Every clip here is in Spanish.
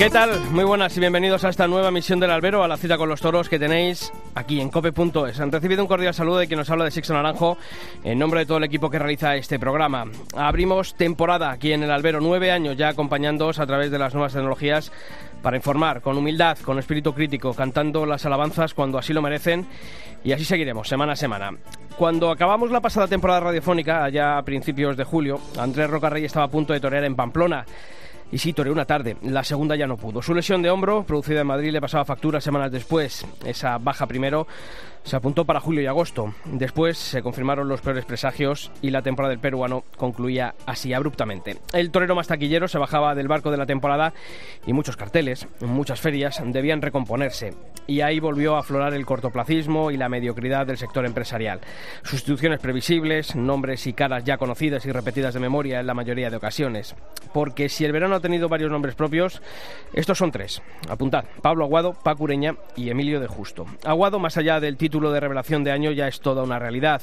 ¿Qué tal? Muy buenas y bienvenidos a esta nueva misión del albero, a la cita con los toros que tenéis aquí en cope.es. Han recibido un cordial saludo de quien nos habla de Sixto Naranjo en nombre de todo el equipo que realiza este programa. Abrimos temporada aquí en el albero, nueve años ya acompañándoos a través de las nuevas tecnologías para informar con humildad, con espíritu crítico, cantando las alabanzas cuando así lo merecen y así seguiremos semana a semana. Cuando acabamos la pasada temporada radiofónica, allá a principios de julio, Andrés Rocarrey estaba a punto de torear en Pamplona. Y sí, toreó una tarde. La segunda ya no pudo. Su lesión de hombro, producida en Madrid, le pasaba factura semanas después. Esa baja primero se apuntó para julio y agosto. Después se confirmaron los peores presagios y la temporada del peruano concluía así abruptamente. El torero más taquillero se bajaba del barco de la temporada y muchos carteles, muchas ferias debían recomponerse. Y ahí volvió a aflorar el cortoplacismo y la mediocridad del sector empresarial. Sustituciones previsibles, nombres y caras ya conocidas y repetidas de memoria en la mayoría de ocasiones. Porque si el verano ha tenido varios nombres propios, estos son tres. Apuntad, Pablo Aguado, Paco Ureña y Emilio de Justo. Aguado, más allá del título título de revelación de año ya es toda una realidad.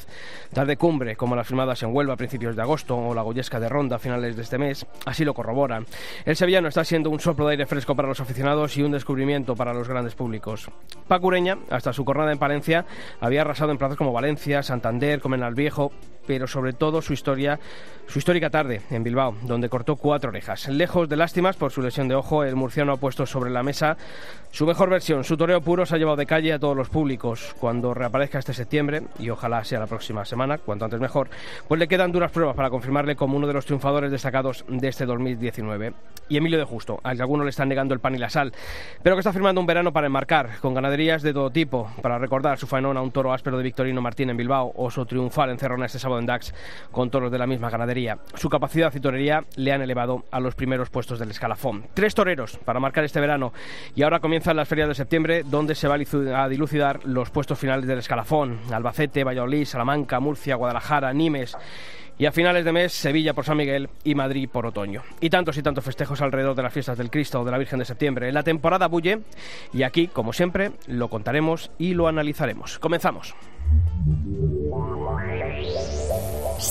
Tarde cumbre, como las firmadas en Huelva a principios de agosto o la Goyesca de Ronda a finales de este mes, así lo corroboran. El sevillano está siendo un soplo de aire fresco para los aficionados y un descubrimiento para los grandes públicos. Pacureña, hasta su jornada en Palencia, había arrasado en plazas como Valencia, Santander, Comenal Viejo, pero sobre todo su historia, su histórica tarde en Bilbao, donde cortó cuatro orejas. Lejos de lástimas por su lesión de ojo, el murciano ha puesto sobre la mesa su mejor versión. Su toreo puro se ha llevado de calle a todos los públicos. Cuando reaparezca este septiembre, y ojalá sea la próxima semana, cuanto antes mejor, pues le quedan duras pruebas para confirmarle como uno de los triunfadores destacados de este 2019. Y Emilio de Justo, al que algunos le están negando el pan y la sal, pero que está firmando un verano para enmarcar, con ganaderías de todo tipo, para recordar su faenón a un toro áspero de Victorino Martín en Bilbao o su triunfal en Cerrona este sábado en Dax con toros de la misma ganadería. Su capacidad y torería le han elevado a los primeros puestos del escalafón. Tres toreros para marcar este verano y ahora comienzan las ferias de septiembre donde se va a dilucidar los puestos finales del escalafón. Albacete, Valladolid, Salamanca, Murcia, Guadalajara, Nimes y a finales de mes Sevilla por San Miguel y Madrid por otoño. Y tantos y tantos festejos alrededor de las fiestas del Cristo o de la Virgen de Septiembre. La temporada bulle y aquí, como siempre, lo contaremos y lo analizaremos. Comenzamos.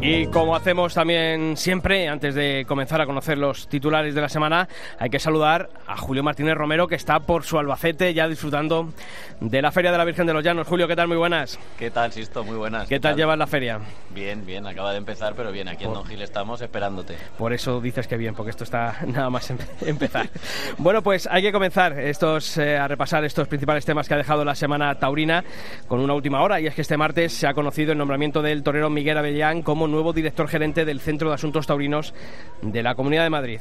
Y como hacemos también siempre, antes de comenzar a conocer los titulares de la semana, hay que saludar a Julio Martínez Romero, que está por su Albacete ya disfrutando de la Feria de la Virgen de los Llanos. Julio, ¿qué tal? Muy buenas. ¿Qué tal, Sisto? Muy buenas. ¿Qué, tal, llevas la feria? Bien, bien, acaba de empezar, pero bien, aquí en Don Gil estamos esperándote. Por eso dices que bien, porque esto está nada más em- empezar. bueno, pues hay que comenzar estos, eh, a repasar estos principales temas que ha dejado la semana taurina con una última hora, y es que este martes se ha conocido el nombramiento del torero Miguel Avellán como nuevo director gerente del Centro de Asuntos Taurinos de la Comunidad de Madrid.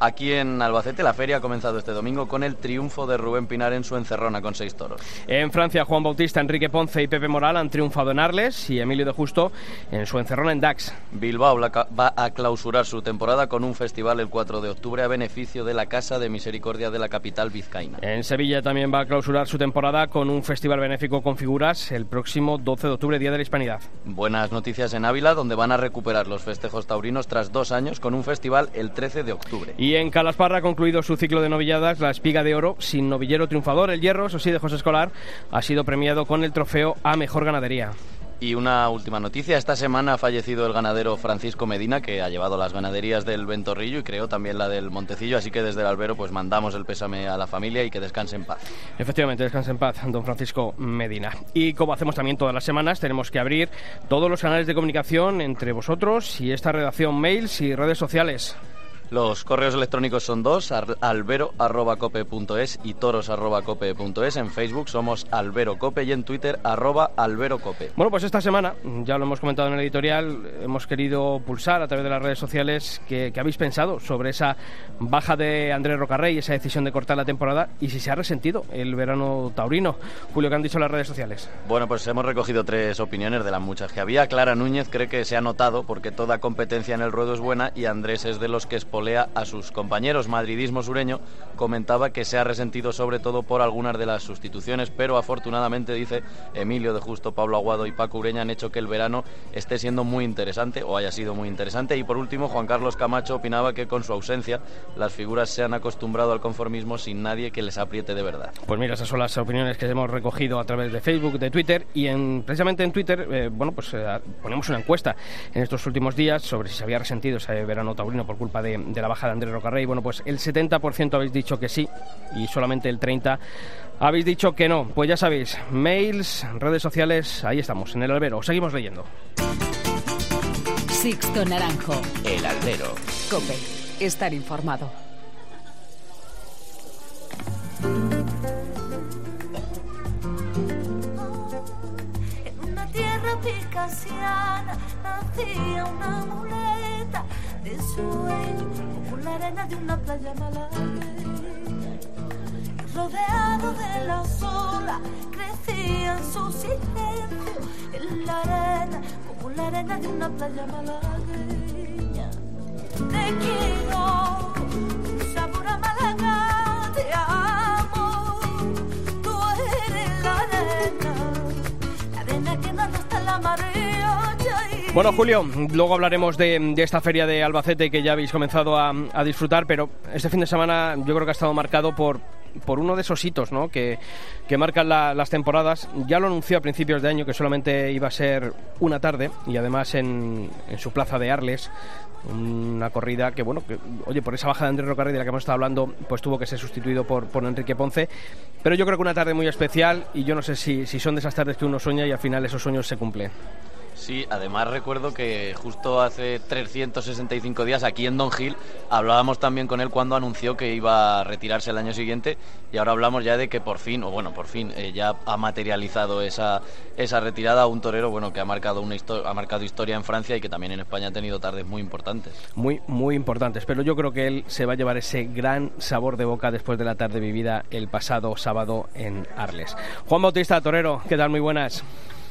Aquí en Albacete la feria ha comenzado este domingo con el triunfo de Rubén Pinar en su encerrona con seis toros. En Francia, Juan Bautista, Enrique Ponce y Pepe Moral han triunfado en Arles y Emilio de Justo en su encerrona en Dax. Bilbao va a clausurar su temporada con un festival el 4 de octubre a beneficio de la Casa de Misericordia de la capital vizcaína. En Sevilla también va a clausurar su temporada con un festival benéfico con figuras el próximo 12 de octubre, Día de la Hispanidad. Buenas noticias en Ávila, donde van a recuperar los festejos taurinos tras dos años con un festival el 13 de octubre. Y en Calasparra ha concluido su ciclo de novilladas, la espiga de oro, sin novillero triunfador. El hierro, eso sí, de José Escolar, ha sido premiado con el trofeo a mejor ganadería. Y una última noticia, esta semana ha fallecido el ganadero Francisco Medina, que ha llevado las ganaderías del Ventorrillo y creo también la del Montecillo, así que desde el albero pues mandamos el pésame a la familia y que descanse en paz. Efectivamente, descanse en paz, don Francisco Medina. Y como hacemos también todas las semanas, tenemos que abrir todos los canales de comunicación entre vosotros y esta redacción, mails y redes sociales. Los correos electrónicos son dos, albero.cope.es y toros.cope.es. En Facebook somos alberocope y en Twitter arroba alberocope. Bueno, pues esta semana, ya lo hemos comentado en el editorial, hemos querido pulsar a través de las redes sociales que, habéis pensado sobre esa baja de Andrés Rocarrey, esa decisión de cortar la temporada y si se ha resentido el verano taurino. Julio, ¿qué han dicho las redes sociales? Bueno, pues hemos recogido tres opiniones de las muchas que había. Clara Núñez cree que se ha notado porque toda competencia en el ruedo es buena y Andrés es de los que es espolea a sus compañeros. Madridismo sureño comentaba que se ha resentido sobre todo por algunas de las sustituciones, pero afortunadamente, dice Emilio de Justo, Pablo Aguado y Paco Ureña, han hecho que el verano esté siendo muy interesante o haya sido muy interesante. Y por último, Juan Carlos Camacho opinaba que con su ausencia las figuras se han acostumbrado al conformismo sin nadie que les apriete de verdad. Pues mira, esas son las opiniones que hemos recogido a través de Facebook, de Twitter y en, precisamente en Twitter, eh, bueno, pues eh, ponemos una encuesta en estos últimos días sobre si se había resentido ese verano taurino por culpa de, de la baja de Andrés Rocarrey. Bueno, pues el 70% habéis dicho que sí y solamente el 30% habéis dicho que no. Pues ya sabéis, mails, redes sociales, ahí estamos, en el albero. Seguimos leyendo. Sixto Naranjo. El albero. Cope. Estar informado. En una tierra picasiana nacía una muleta de sueño como la arena de una playa malagueña. Rodeado de la sola crecía en su silencio en la arena como la arena de una playa malagueña. Te quiero, un sabor a Málaga, te amo. Tú eres la arena, la arena que nada en la marea. Bueno, Julio, luego hablaremos de, esta feria de Albacete que ya habéis comenzado a, disfrutar, pero este fin de semana yo creo que ha estado marcado por, por uno de esos hitos ¿no? que, que marcan la- las temporadas. Ya lo anunció a principios de año que solamente iba a ser una tarde y además en, en su plaza de Arles. Una corrida que, bueno, que, oye, por esa baja de Andrés Rocarrey de la que hemos estado hablando, pues tuvo que ser sustituido por, por Enrique Ponce. Pero yo creo que una tarde muy especial y yo no sé si, si son de esas tardes que uno sueña y al final esos sueños se cumplen. Sí, además recuerdo que justo hace 365 días aquí en Don Gil hablábamos también con él cuando anunció que iba a retirarse el año siguiente y ahora hablamos ya de que por fin, o bueno, por fin, eh, ya ha materializado esa, esa retirada un torero bueno que ha marcado, una ha marcado historia en Francia y que también en España ha tenido tardes muy importantes. muy, muy importantes. Pero yo creo que él se va a llevar ese gran sabor de boca después de la tarde vivida el pasado sábado en Arles. Juan Bautista, torero, ¿qué tal? Muy buenas.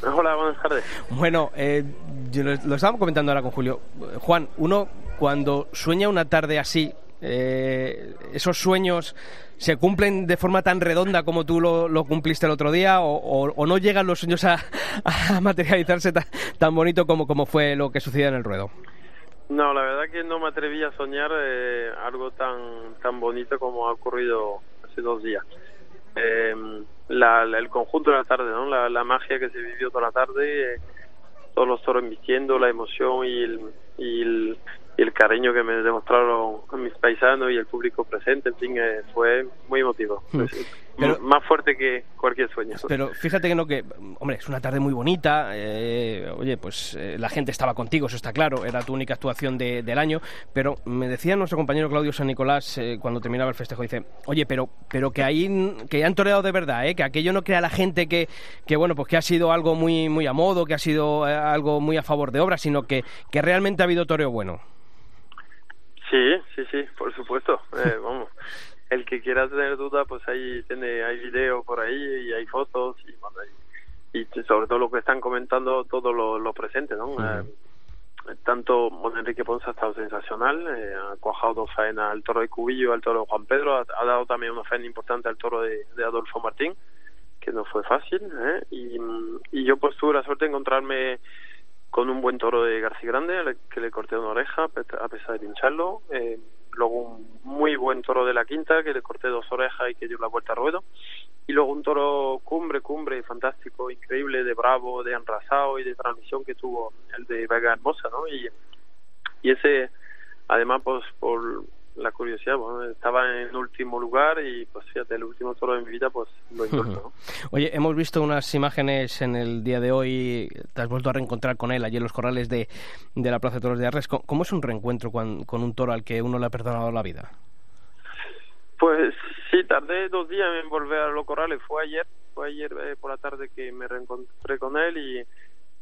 Hola, buenas tardes. Bueno, eh, yo lo, lo estábamos comentando ahora con Julio. Juan, uno cuando sueña una tarde así, eh, esos sueños se cumplen de forma tan redonda como tú lo, lo cumpliste el otro día o, o- o no llegan los sueños a, a materializarse ta- tan bonito como, como fue lo que sucedió en el ruedo. No, la verdad que no me atreví a soñar eh, algo tan tan bonito como ha ocurrido hace dos días. Eh, la, la- el conjunto de la tarde, ¿no? La, la magia que se vivió toda la tarde, eh, todos los toros vistiendo, la emoción y el, y el, y el cariño que me demostraron mis paisanos y el público presente, en fin, eh, fue muy emotivo. Hmm. Pero- más fuerte que cualquier sueño. Pero fíjate que no, que, hombre, es una tarde muy bonita. eh, oye, pues eh, la gente estaba contigo, eso está claro. Era tu única actuación de- del año. Pero me decía nuestro compañero Claudio San Nicolás eh, cuando terminaba el festejo: dice, oye, pero, pero que ahí que han toreado de verdad, ¿eh? que aquello no crea la gente que, que, bueno, pues que ha sido algo muy, muy a modo, que ha sido eh, algo muy a favor de obra, sino que, que realmente ha habido toreo bueno. Sí, sí, sí, por supuesto. Eh, vamos, el que quiera tener duda, pues ahí tiene, hay video por ahí y hay fotos y bueno, y, y sobre todo lo que están comentando todo lo, lo presente, ¿no? Eh, tanto bueno, Enrique Ponce ha estado sensacional, eh, ha cuajado dos faenas al toro de Cubillo, al toro de Juan Pedro, ha, ha dado también una faena importante al toro de, de Adolfo Martín, que no fue fácil, ¿eh? y, y yo pues tuve la suerte de encontrarme con un buen toro de García Grande, al que le corté una oreja a pesar de pincharlo. Eh, luego un muy buen toro de la quinta, que le corté dos orejas y que dio la vuelta a ruedo. Y luego un toro cumbre, cumbre, fantástico, increíble, de bravo, de enrasado y de transmisión que tuvo el de Vega Hermosa, ¿no? Y, y ese, además, pues por la curiosidad, bueno, estaba en último lugar y pues fíjate, el último toro de mi vida, pues lo encontré, ¿no? Oye, hemos visto unas imágenes en el día de hoy, te has vuelto a reencontrar con él allí en los corrales de, de la Plaza de Toros de Arles. ¿Cómo- ¿Cómo es un reencuentro con, con un toro al que uno le ha perdonado la vida? Pues sí, tardé dos días en volver a los corrales. Fue ayer, fue ayer eh, por la tarde que me reencontré con él y,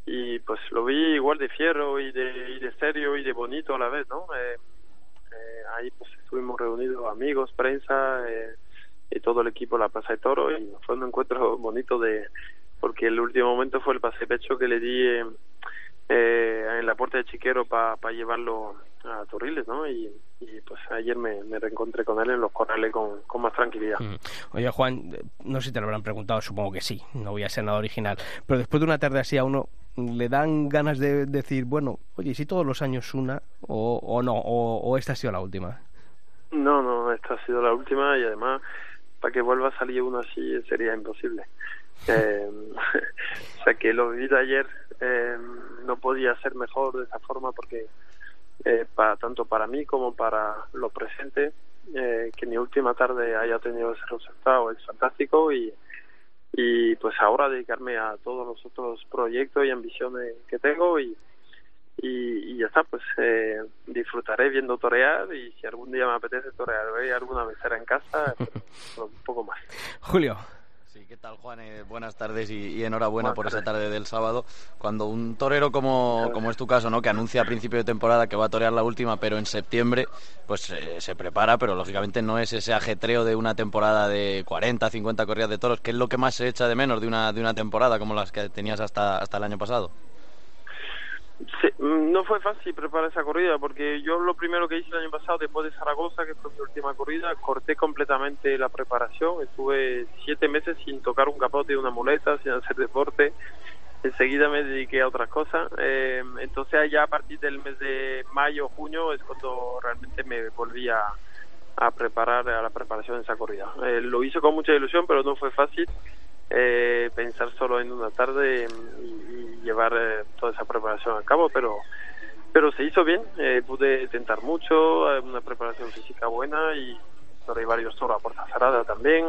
y pues lo vi igual de fierro y de, y de serio y de bonito a la vez, ¿no? Eh, eh, ahí pues estuvimos reunidos amigos, prensa eh, y todo el equipo de la Plaza de Toro y fue un encuentro bonito de porque el último momento fue el pase pecho que le di en, eh, en la puerta de Chiquero para llevarlo a Torriles, ¿no? Y, pues ayer me, reencontré con él en los corrales con, con más tranquilidad. Mm. Oye, Juan, no sé si te lo habrán preguntado, supongo que sí, no voy a ser nada original, pero después de una tarde así a uno le dan ganas de decir, bueno, oye, si todos los años una o, o no, o, esta ha sido la última. No, no, esta ha sido la última y además para que vuelva a salir uno así sería imposible. Eh, o sea que lo viví de ayer eh, no podía ser mejor de esa forma porque eh, para tanto para mí como para lo presente eh, que mi última tarde haya tenido ese resultado es fantástico y y pues ahora dedicarme a todos los otros proyectos y ambiciones que tengo y y, ya está, pues eh, disfrutaré viendo torear y si algún día me apetece torear y alguna vez será en casa, un poco más. Julio. Sí, ¿qué tal Juan? Eh, buenas tardes y, enhorabuena por esa tarde del sábado. Cuando un torero como, como es tu caso, ¿no? que anuncia a principio de temporada que va a torear la última, pero en septiembre, pues eh, se prepara, pero lógicamente no es ese ajetreo de una temporada de 40, 50 corridas de toros, que es lo que más se echa de menos de una, de una temporada como las que tenías hasta, hasta el año pasado. Mm, no fue fácil preparar esa corrida porque yo lo primero que hice el año pasado después de Zaragoza, que fue mi última corrida, corté completamente la preparación. Estuve siete meses sin tocar un capote y una muleta, sin hacer deporte. Enseguida me dediqué a otras cosas. Eh, entonces allá a partir del mes de mayo, junio es cuando realmente me volví a, preparar a la preparación de esa corrida. Eh, lo hice con mucha ilusión, pero no fue fácil eh, pensar solo en una tarde y, llevar eh, toda esa preparación a cabo, pero pero se hizo bien, eh, pude tentar mucho, eh, una preparación física buena y hay varios toros a puerta cerrada también.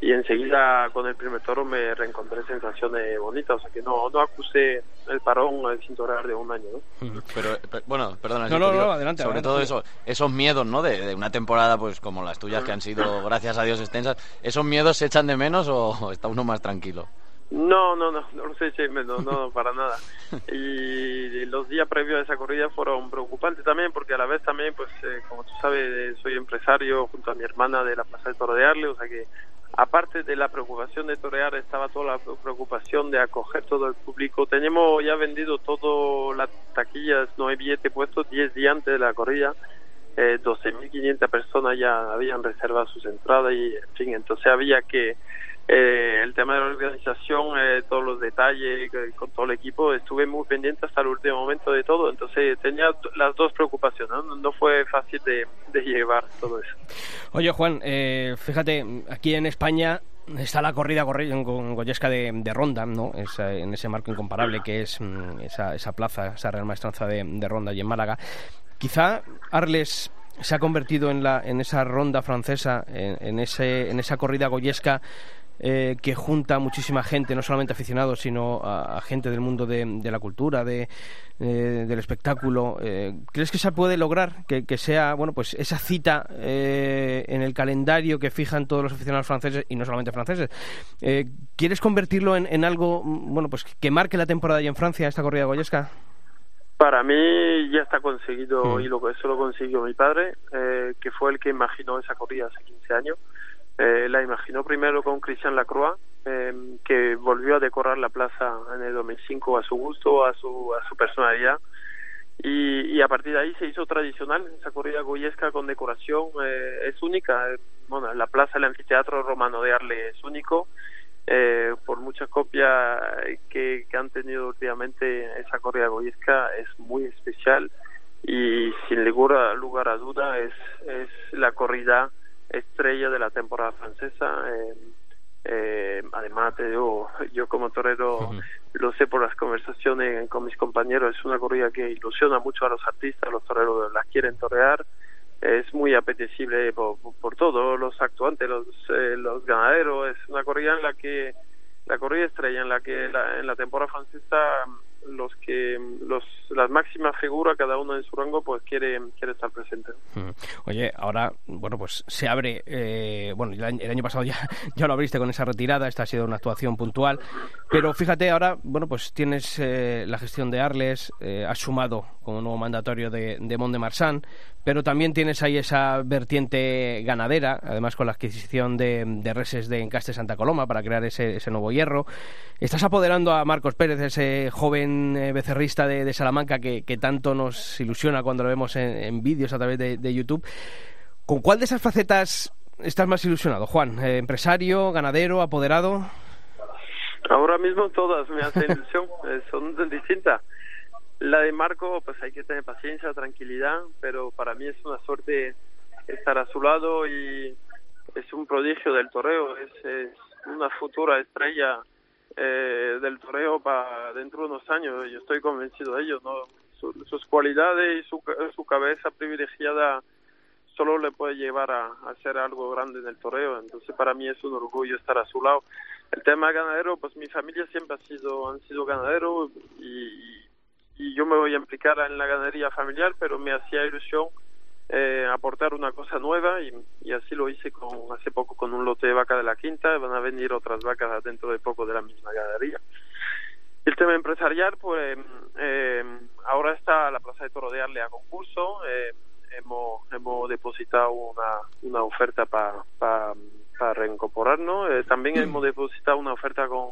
Y enseguida con el primer toro me reencontré sensaciones bonitas, o sea que no, no acusé el parón sin torear de un año. ¿no? Pero, bueno, perdona, no, no, adelante, sobre todo eso, esos miedos ¿no? De, una temporada pues como las tuyas que han sido, gracias a Dios, extensas, ¿esos miedos se echan de menos o está uno más tranquilo? No, no, no, no lo sé, no, no, para nada. Y los días previos a esa corrida fueron preocupantes también, porque a la vez también, pues, eh, como tú sabes, soy empresario junto a mi hermana de la Plaza de Toro de Arle, o sea que aparte de la preocupación de torear, estaba toda la preocupación de acoger todo el público. Tenemos ya vendido todo las taquillas, no hay billete puesto 10 días antes de la corrida. Eh, 12.500 personas ya habían reservado sus entradas y, en fin, entonces había que eh, el tema de la organización, eh, todos los detalles, eh, con todo el equipo, estuve muy pendiente hasta el último momento de todo, entonces tenía las dos preocupaciones, no, fue fácil de, llevar todo eso. Oye Juan, fíjate, aquí en España está la corrida con Goyesca de, de, Ronda, ¿no? en ese marco incomparable que es mm, esa, esa plaza, esa Real Maestranza de, de Ronda y en Málaga. Quizá Arles se ha convertido en, la, en esa ronda francesa, en, en, ese, en esa corrida goyesca eh, que junta muchísima gente, no solamente aficionados, sino a, gente del mundo de, la cultura, de, eh, del espectáculo. Eh, ¿Crees que se puede lograr que, sea, bueno, pues esa cita en el calendario que fijan todos los aficionados franceses y no solamente franceses? ¿Quieres convertirlo en, algo, bueno, pues que marque la temporada ya en Francia esta corrida goyesca? Para mí ya está conseguido mm. y lo, eso lo consiguió mi padre, que fue el que imaginó esa corrida hace 15 años. Eh, la imaginó primero con Christian Lacroix, eh, que volvió a decorar la plaza en el 2005 a su gusto, a su, a su personalidad. Y, a partir de ahí se hizo tradicional esa corrida goyesca con decoración eh, es única bueno la plaza del anfiteatro romano de Arle es único eh, por muchas copias que, que han tenido últimamente esa corrida goyesca es muy especial y sin lugar, lugar a duda es, es la corrida estrella de la temporada francesa. Eh, eh, además, te digo, yo como torero lo sé por las conversaciones con mis compañeros, es una corrida que ilusiona mucho a los artistas, los toreros las quieren torear, es muy apetecible por, por, todos los actuantes, los, eh, los ganaderos, es una corrida en la que, la corrida estrella en la que en la temporada francesa los que los las máximas figuras cada uno en su rango pues quiere quiere estar presente oye ahora bueno pues se abre eh, bueno el año, pasado ya ya lo abriste con esa retirada esta ha sido una actuación puntual pero fíjate ahora bueno pues tienes eh, la gestión de Arles eh, has sumado como nuevo mandatorio de, de Mont de Marsan pero también tienes ahí esa vertiente ganadera, además con la adquisición de, de reses de Encaste Santa Coloma para crear ese, nuevo hierro. Estás apoderando a Marcos Pérez, ese joven joven eh, becerrista de, Salamanca que, tanto nos ilusiona cuando lo vemos en, vídeos a través de, YouTube. ¿Con cuál de esas facetas estás más ilusionado, Juan? Eh, ¿Empresario, ganadero, apoderado? Ahora mismo todas me hacen ilusión, eh, son distintas. La de Marco, pues hay que tener paciencia, tranquilidad, pero para mí es una suerte estar a su lado y es un prodigio del toreo, es, una futura estrella eh, del toreo para dentro de unos años, yo estoy convencido de ello, ¿no? sus cualidades y su, su cabeza privilegiada solo le puede llevar a, hacer algo grande en el toreo, entonces para mí es un orgullo estar a su lado. El tema ganadero, pues mi familia siempre ha sido, han sido ganaderos y yo me voy a implicar en la ganadería familiar, pero me hacía ilusión eh, aportar una cosa nueva y, y, así lo hice con hace poco con un lote de vaca de la quinta, van a venir otras vacas dentro de poco de la misma ganadería. El tema empresarial, pues eh, ahora está la Plaza de Toro de Arle a concurso, eh, hemos, hemos depositado una, una oferta para para reincorporarnos, eh, también hemos depositado una oferta con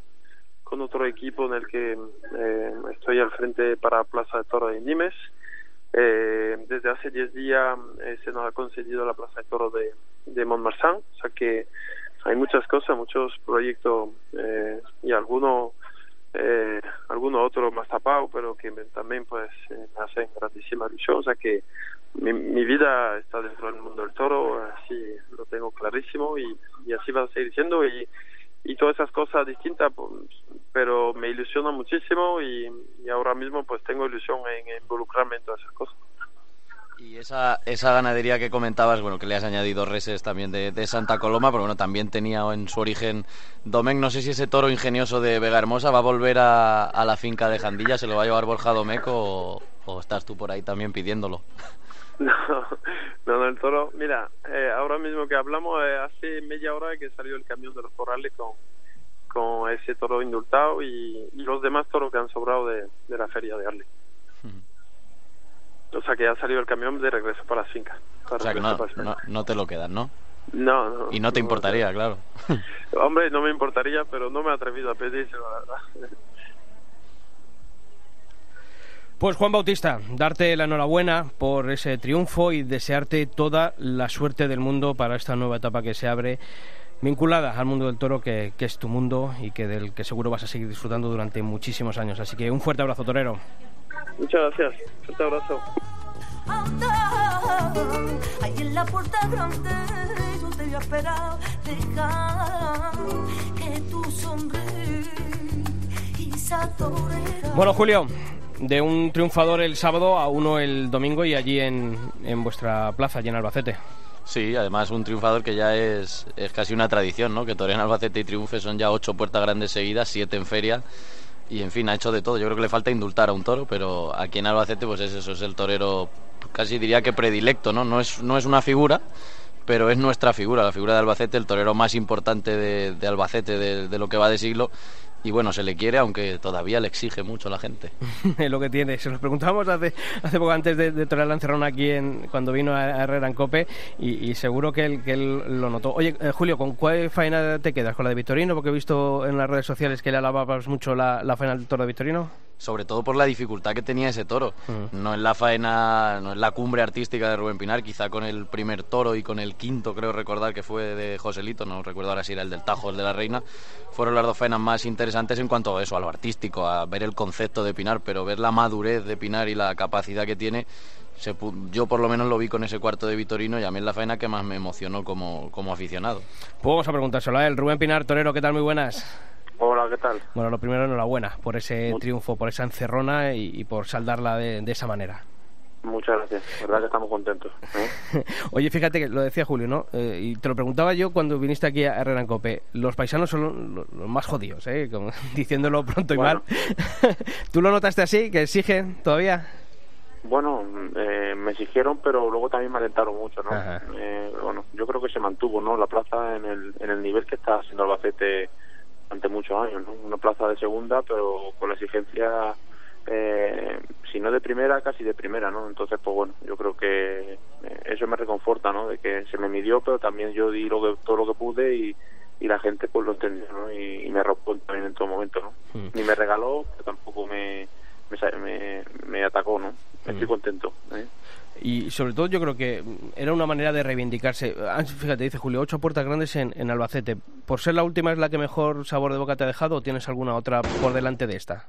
con otro equipo en el que eh, estoy al frente para Plaza de Toro de Nimes. Eh, desde hace 10 días eh, se nos ha concedido la Plaza de Toro de, de o sea que hay muchas cosas, muchos proyectos eh, y algunos eh, algunos otros más tapados, pero que también pues me hacen grandísima ilusión, o sea que mi, mi, vida está dentro del mundo del toro, así lo tengo clarísimo y, y así va a seguir siendo. Y y todas esas cosas distintas, pues, pero me ilusiona muchísimo y, ahora mismo pues tengo ilusión en involucrarme en todas esas cosas. Y esa, esa ganadería que comentabas, bueno, que le has añadido reses también de, Santa Coloma, pero bueno, también tenía en su origen Domecq. No sé si ese toro ingenioso de Vega Hermosa va a volver a, a la finca de Jandilla, se lo va a llevar Borja Domecq o, o estás tú por ahí también pidiéndolo. No, no, el toro, mira, eh, ahora mismo que hablamos, eh, hace media hora que salió el camión de los corrales con, con ese toro indultado y, los demás toros que han sobrado de, de la feria de Arle. O sea que ya ha salido el camión de regreso para la finca. o sea que no, no, no, te lo quedan, ¿no? No, no. Y no te importaría, claro. Hombre, no me importaría, pero no me he atrevido a pedírselo, la verdad. Pues Juan Bautista, darte la enhorabuena por ese triunfo y desearte toda la suerte del mundo para esta nueva etapa que se abre vinculada al mundo del toro, que, es tu mundo y que del que seguro vas a seguir disfrutando durante muchísimos años. Así que un fuerte abrazo, torero. Muchas gracias. Fuerte abrazo. Bueno, Julio, de un triunfador el sábado a uno el domingo y allí en, en vuestra plaza, allí en Albacete. Sí, además un triunfador que ya es, es casi una tradición, ¿no? Que en Albacete y triunfe son ya ocho puertas grandes seguidas, siete en feria y en fin, ha hecho de todo. Yo creo que le falta indultar a un toro, pero aquí en Albacete pues es eso, es el torero casi diría que predilecto, ¿no? No es, no es una figura, pero es nuestra figura, la figura de Albacete, el torero más importante de, Albacete de, lo que va de siglo y bueno, se le quiere, aunque todavía le exige mucho la gente. es lo que tiene. Se nos preguntábamos hace, hace poco antes de, de torear Lancerrón aquí en, cuando vino a, Herrera en Cope y, seguro que él, que él lo notó. Oye, eh, Julio, ¿con cuál faena te quedas? ¿Con la de Victorino? Porque he visto en las redes sociales que le alababas mucho la, la faena del toro de Victorino sobre todo por la dificultad que tenía ese toro. No es la faena, no es la cumbre artística de Rubén Pinar, quizá con el primer toro y con el quinto, creo recordar que fue de Joselito, no recuerdo ahora si era el del Tajo o el de la Reina, fueron las dos faenas más interesantes en cuanto a eso, a lo artístico, a ver el concepto de Pinar, pero ver la madurez de Pinar y la capacidad que tiene. yo por lo menos lo vi con ese cuarto de Vitorino y a mí es la faena que más me emocionó como, como aficionado. Pues vamos a preguntárselo a él. Rubén Pinar, torero, ¿qué tal? Muy buenas. Hola, ¿qué tal? Bueno, lo primero, enhorabuena por ese triunfo, por esa encerrona y, por saldarla de, esa manera. Muchas gracias, verdad que estamos contentos. ¿eh? Oye, fíjate que lo decía Julio, ¿no? Eh, y te lo preguntaba yo cuando viniste aquí a Herrera en Cope. Los paisanos son los, más jodidos, ¿eh? diciéndolo pronto y mal. ¿Tú lo notaste así, que exigen todavía? Bueno, eh, me exigieron, pero luego también me alentaron mucho, ¿no? Eh, bueno, yo creo que se mantuvo, ¿no? La plaza en el, en el nivel que está haciendo Albacete ante muchos años, ¿no? Una plaza de segunda, pero con la exigencia, eh, si no de primera, casi de primera, ¿no? Entonces, pues bueno, yo creo que eh, eso me reconforta, ¿no? De que se me midió, pero también yo di lo que, todo lo que pude y, y la gente pues lo entendió, ¿no? Y, me arropó también en todo momento, ¿no? Mm. Ni me regaló, pero tampoco me, y sobre todo yo creo que era una manera de reivindicarse. Ah, fíjate, dice Julio, ocho puertas grandes en, en Albacete. ¿Por ser la última es la que mejor sabor de boca te ha dejado o tienes alguna otra por delante de esta?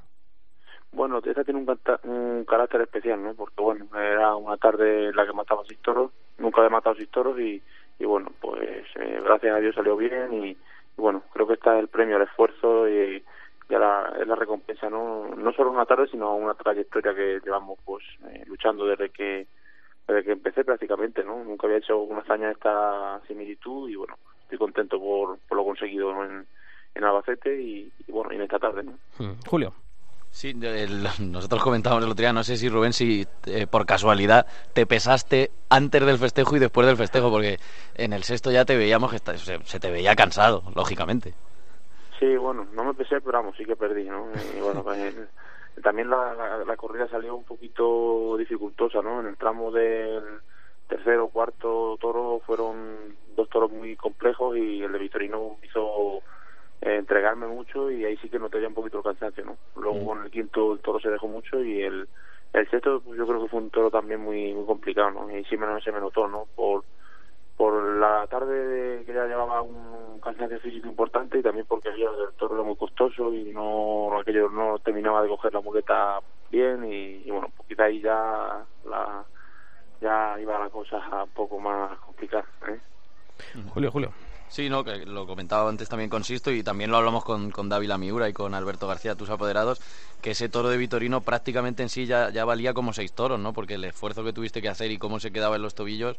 Bueno, esta tiene un, un carácter especial, ¿no? Porque, bueno, era una tarde en la que mataba seis toros, nunca había matado seis toros y, y bueno, pues eh, gracias a Dios salió bien y, y, bueno, creo que está el premio al esfuerzo y, y a la, es la recompensa, ¿no? No solo una tarde, sino una trayectoria que llevamos, pues, eh, luchando desde que desde que empecé prácticamente, ¿no? Nunca había hecho una hazaña de esta similitud y, bueno, estoy contento por, por lo conseguido ¿no? en, en Albacete y, y, bueno, y en esta tarde, ¿no? Mm. Julio. Sí, el- nosotros comentábamos el otro día, no sé si Rubén, si eh, por casualidad te pesaste antes del festejo y después del festejo, porque en el sexto ya te veíamos que se, se te veía cansado, lógicamente. Sí, bueno, no me pesé, pero vamos, sí que perdí, ¿no? Y bueno, pues, eh, también la, la, la corrida salió un poquito dificultosa, ¿no? En el tramo del tercero, cuarto toro fueron dos toros muy complejos y el de Vitorino hizo eh, entregarme mucho y ahí sí que noté ya un poquito el cansancio, ¿no? Luego con el quinto el toro se dejó mucho y el, el sexto pues, yo creo que fue un toro también muy muy complicado, ¿no? Y sí me, se me notó, ¿no? Por por la tarde de- que ya llevaba un cansancio físico importante y también porque aquello del toro era muy costoso y no aquello no terminaba de coger la muleta bien y, y bueno pues quizá ahí ya la ya iba la cosa a un poco más complicada ¿eh? Julio, Julio. Sí, no, que lo comentaba antes también con Sisto y también lo hablamos con, con Dávila Miura y con Alberto García, tus apoderados, que ese toro de Vitorino prácticamente en sí ya, ya valía como seis toros, ¿no? Porque el esfuerzo que tuviste que hacer y cómo se quedaba en los tobillos,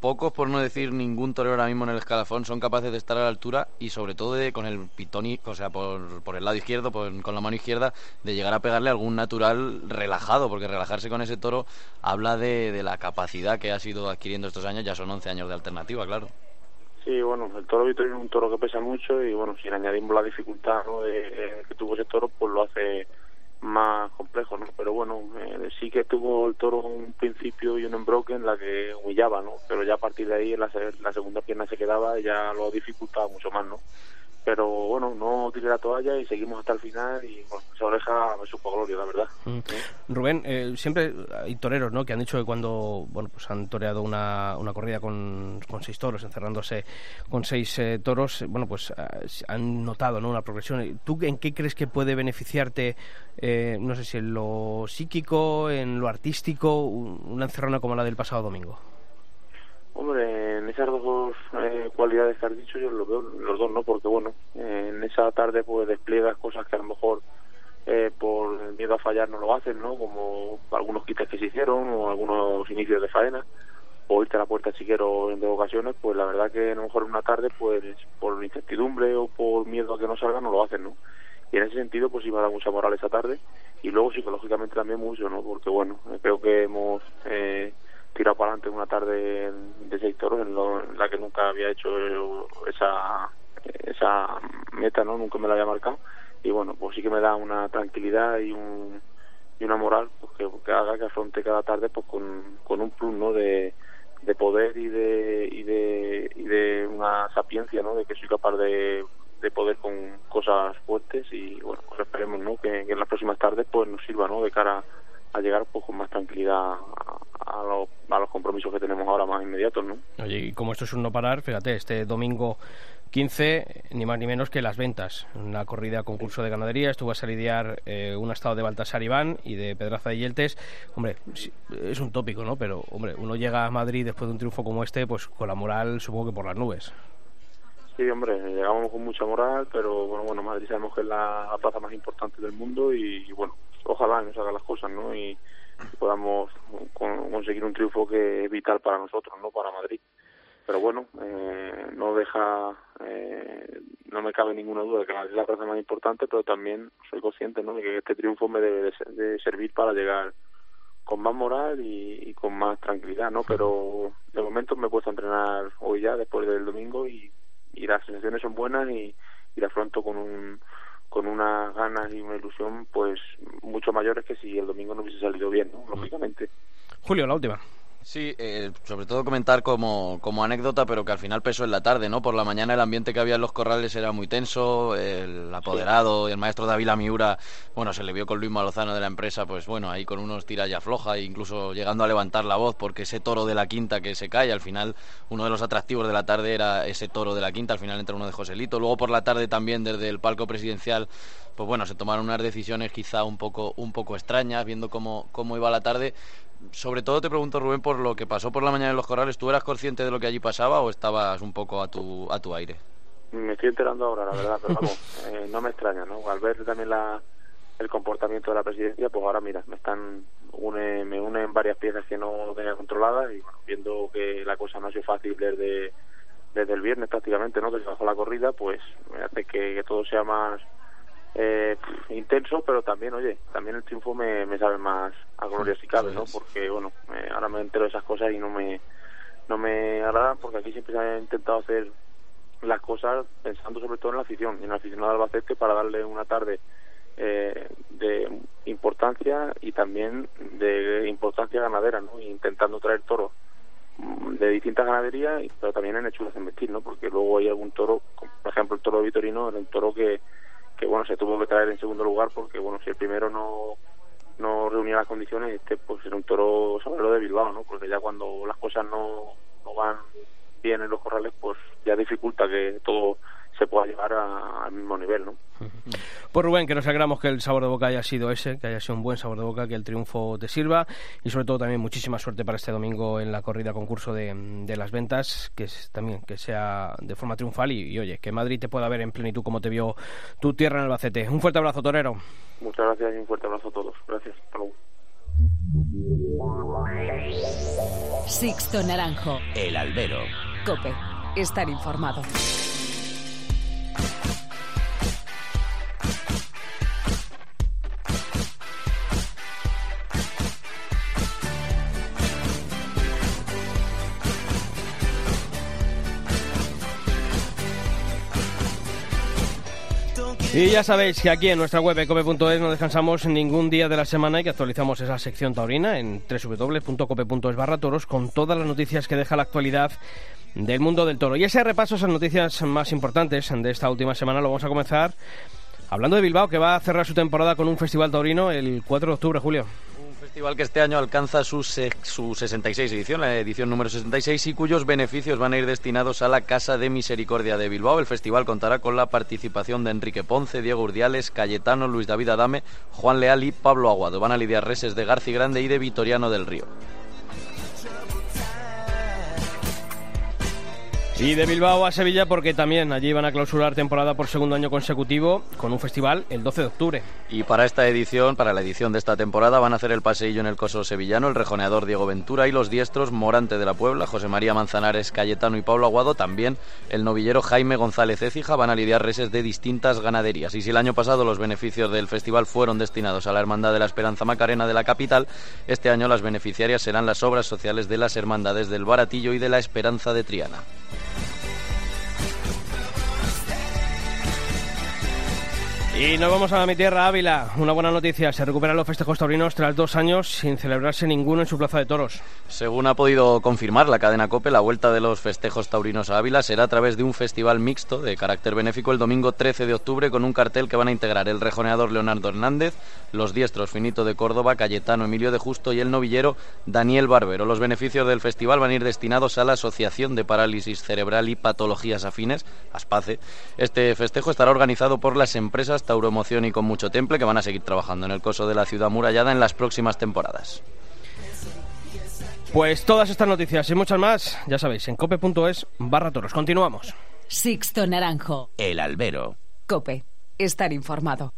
pocos, por no decir ningún torero ahora mismo en el escalafón, son capaces de estar a la altura y sobre todo de con el pitoni, o sea, por, por el lado izquierdo, por- con la mano izquierda, de llegar a pegarle algún natural relajado, porque relajarse con ese toro habla de, de la capacidad que has ido adquiriendo estos años, ya son 11 años de alternativa, claro. Sí, bueno, el toro Vitorino es un toro que pesa mucho y bueno, si le añadimos la dificultad ¿no? de, que tuvo ese toro, pues lo hace más complejo, ¿no? Pero bueno, eh, sí que tuvo el toro un principio y un embroque en la que humillaba, ¿no? Pero ya a partir de ahí la, la segunda pierna se quedaba y ya lo dificultaba mucho más, ¿no? Pero bueno, no tiré la toalla y seguimos hasta el final y bueno, esa oreja me supo gloria, la verdad. Mm. Rubén, eh, siempre hay toreros ¿no? que han dicho que cuando bueno, pues han toreado una, una corrida con, con seis toros, encerrándose con seis eh, toros, eh, bueno, pues eh, han notado ¿no? una progresión. ¿Tú en qué crees que puede beneficiarte, eh, no sé si en lo psíquico, en lo artístico, un- una encerrona como la del pasado domingo? Hombre, en esas dos eh, cualidades que has dicho yo lo veo los dos, ¿no? Porque bueno, en esa tarde pues despliegas cosas que a lo mejor eh, por miedo a fallar no lo hacen, ¿no? Como algunos quites que se hicieron o algunos inicios de faena o irte a la puerta chiquero en dos ocasiones, pues la verdad que a lo mejor en una tarde pues por incertidumbre o por miedo a que no salga no lo hacen, ¿no? Y en ese sentido pues iba a dar mucha moral esa tarde y luego psicológicamente también mucho, ¿no? Porque bueno, creo que hemos eh, tirado para adelante una tarde de seis toros en, lo- en la que nunca había hecho esa esa meta, ¿no? Nunca me la había marcado y bueno, pues sí que me da una tranquilidad y un y una moral pues que, haga que afronte cada tarde pues con, con un plus, ¿no? De, de poder y de y de y de una sapiencia, ¿no? De que soy capaz de de poder con cosas fuertes y bueno, pues esperemos, ¿no? Que, que en las próximas tardes pues nos sirva, ¿no? De cara a llegar pues con más tranquilidad a, a los, a los compromisos que tenemos ahora más inmediatos, ¿no? Oye, y como esto es un no parar, fíjate, este domingo 15, ni más ni menos que las ventas. Una corrida concurso de ganadería, estuvo a lidiar eh, un estado de Baltasar Iván y de Pedraza de Yeltes. Hombre, es un tópico, ¿no? Pero, hombre, uno llega a Madrid después de un triunfo como este, pues con la moral supongo que por las nubes. Sí, hombre, llegamos con mucha moral, pero bueno, bueno, Madrid sabemos que es la, la plaza más importante del mundo y, y, bueno, ojalá nos hagan las cosas, ¿no? Y, podamos con- conseguir un triunfo que es vital para nosotros, ¿no? Para Madrid. Pero bueno, eh, no deja, eh, no me cabe ninguna duda de que Madrid es la plaza más importante, pero también soy consciente, ¿no? De que este triunfo me debe de, ser- de servir para llegar con más moral y, con más tranquilidad, ¿no? Pero de momento me he puesto a entrenar hoy ya, después del domingo, y, y las sensaciones son buenas y, y la afronto con un con unas ganas y una ilusión pues mucho mayores que si el domingo no hubiese salido bien. Lógicamente. Julio, la última. Sí, eh, sobre todo comentar como, como anécdota, pero que al final pesó en la tarde, ¿no? Por la mañana el ambiente que había en los corrales era muy tenso, el apoderado y el maestro David Miura, bueno, se le vio con Luis Malozano de la empresa, pues bueno, ahí con unos tiras ya floja, e incluso llegando a levantar la voz, porque ese toro de la quinta que se cae, al final uno de los atractivos de la tarde era ese toro de la quinta, al final entra uno de Joselito, luego por la tarde también desde el palco presidencial pues bueno, se tomaron unas decisiones quizá un poco, un poco extrañas, viendo cómo, cómo iba la tarde. Sobre todo te pregunto, Rubén, por lo que pasó por la mañana en los corrales, ¿tú eras consciente de lo que allí pasaba o estabas un poco a tu, a tu aire? Me estoy enterando ahora, la verdad, pero vamos, eh, no me extraña, ¿no? Al ver también la, el comportamiento de la presidencia, pues ahora mira, me están une, me unen varias piezas que no tenía controladas y bueno, viendo que la cosa no ha sido fácil desde, desde el viernes prácticamente, ¿no? Que se bajó la corrida, pues me hace que todo sea más eh, intenso, pero también, oye, también el triunfo me, me sabe más a gloria si cabe, ¿no? Porque, bueno, ahora me entero de esas cosas y no me, no me agradan porque aquí siempre se ha intentado hacer las cosas pensando sobre todo en la afición, y en la aficionado de Albacete para darle una tarde eh, de importancia y también de importancia ganadera, ¿no? Intentando traer toros mm, de distintas ganaderías, pero también en hechuras en vestir, ¿no? Porque luego hay algún toro, por ejemplo el toro de Vitorino, era un toro que que bueno se tuvo que traer en segundo lugar porque bueno si el primero no no reunía las condiciones este pues era un toro lo de Bilbao no porque ya cuando las cosas no, no van bien en los corrales pues ya dificulta que todo se pueda llevar al mismo nivel, ¿no? Pues Rubén, que nos alegramos que el sabor de boca haya sido ese, que haya sido un buen sabor de boca, que el triunfo te sirva y sobre todo también muchísima suerte para este domingo en la corrida concurso de, de las ventas, que es, también que sea de forma triunfal y, oye, que Madrid te pueda ver en plenitud como te vio tu tierra en Albacete. Un fuerte abrazo, Torero. Muchas gracias y un fuerte abrazo a todos. Gracias. Hasta luego. Sixto Naranjo. El albero. Cope. Estar informado. Y ya sabéis que aquí en nuestra web cope.es no descansamos ningún día de la semana y que actualizamos esa sección taurina en www.cope.es barra toros con todas las noticias que deja la actualidad del mundo del toro. Y ese repaso, esas noticias más importantes de esta última semana, lo vamos a comenzar hablando de Bilbao, que va a cerrar su temporada con un festival taurino el 4 de octubre, Julio festival que este año alcanza su, su 66 edición, la edición número 66, y cuyos beneficios van a ir destinados a la Casa de Misericordia de Bilbao. El festival contará con la participación de Enrique Ponce, Diego Urdiales, Cayetano, Luis David Adame, Juan Leal y Pablo Aguado. Van a lidiar reses de Garci Grande y de Vitoriano del Río. Y de Bilbao a Sevilla porque también allí van a clausurar temporada por segundo año consecutivo con un festival el 12 de octubre. Y para esta edición, para la edición de esta temporada, van a hacer el paseillo en el coso sevillano el rejoneador Diego Ventura y los diestros Morante de la Puebla, José María Manzanares, Cayetano y Pablo Aguado. También el novillero Jaime González Écija van a lidiar reses de distintas ganaderías. Y si el año pasado los beneficios del festival fueron destinados a la Hermandad de la Esperanza Macarena de la capital, este año las beneficiarias serán las obras sociales de las Hermandades del Baratillo y de la Esperanza de Triana. Y nos vamos a mi tierra, Ávila. Una buena noticia, se recuperan los festejos taurinos tras dos años sin celebrarse ninguno en su plaza de toros. Según ha podido confirmar la cadena COPE, la vuelta de los festejos taurinos a Ávila será a través de un festival mixto de carácter benéfico el domingo 13 de octubre con un cartel que van a integrar el rejoneador Leonardo Hernández, los diestros Finito de Córdoba, Cayetano Emilio de Justo y el novillero Daniel Barbero. Los beneficios del festival van a ir destinados a la Asociación de Parálisis Cerebral y Patologías Afines, ASPACE. Este festejo estará organizado por las empresas Tauromoción y con mucho temple que van a seguir trabajando en el coso de la ciudad murallada en las próximas temporadas. Pues todas estas noticias y muchas más, ya sabéis, en cope.es barra toros. Continuamos. Sixto Naranjo. El albero. Cope. Estar informado.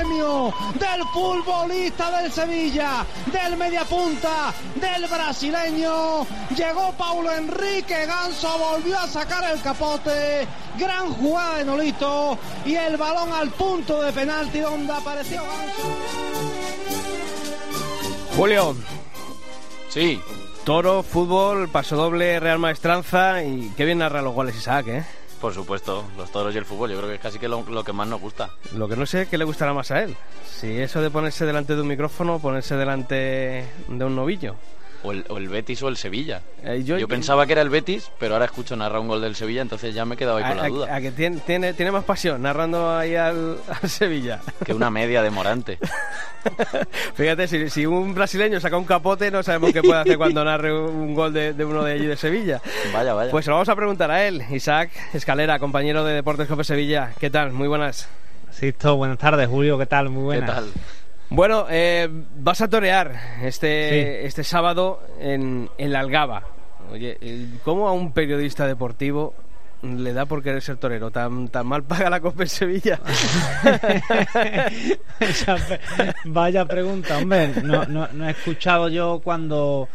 Del bohemio, del futbolista del Sevilla, del mediapunta, del brasileño. Llegó Paulo Enrique Ganso, volvió a sacar el capote. Gran jugada de Nolito y el balón al punto de penalti donde apareció Ganso. Julio, Sí, Toro, fútbol, paso doble, Real Maestranza y qué bien narra los goles Isaac, ¿eh? Por supuesto, los toros y el fútbol, yo creo que es casi que lo, que más nos gusta. Lo que no sé es qué le gustará más a él. Si eso de ponerse delante de un micrófono ponerse delante de un novillo. O el, o el Betis o el Sevilla. Eh, Yo, pensaba que era el Betis, pero ahora escucho narrar un gol del Sevilla, entonces ya me he quedado ahí con la a, duda. a- que tiene, tiene, tiene más pasión narrando ahí al, al Sevilla. Que una media de Morante. Fíjate, si, si un brasileño saca un capote, no sabemos qué puede hacer cuando narre un gol de, de uno de allí de Sevilla. Vaya, vaya. Pues se lo vamos a preguntar a él, Isaac Escalera, compañero de Deportes Cope Sevilla. ¿Qué tal? Muy buenas. Sisto, buenas tardes, Julio, ¿qué tal? Muy ¿Qué buenas. tal? Bueno, eh, vas a torear este, Sí. este sábado en, en la Algaba. Oye, eh, ¿cómo a un periodista deportivo le da por querer ser torero? ¿Tan, tan mal paga la Copa en Sevilla? Esa Vaya pregunta, hombre. No, no, no he escuchado yo cuando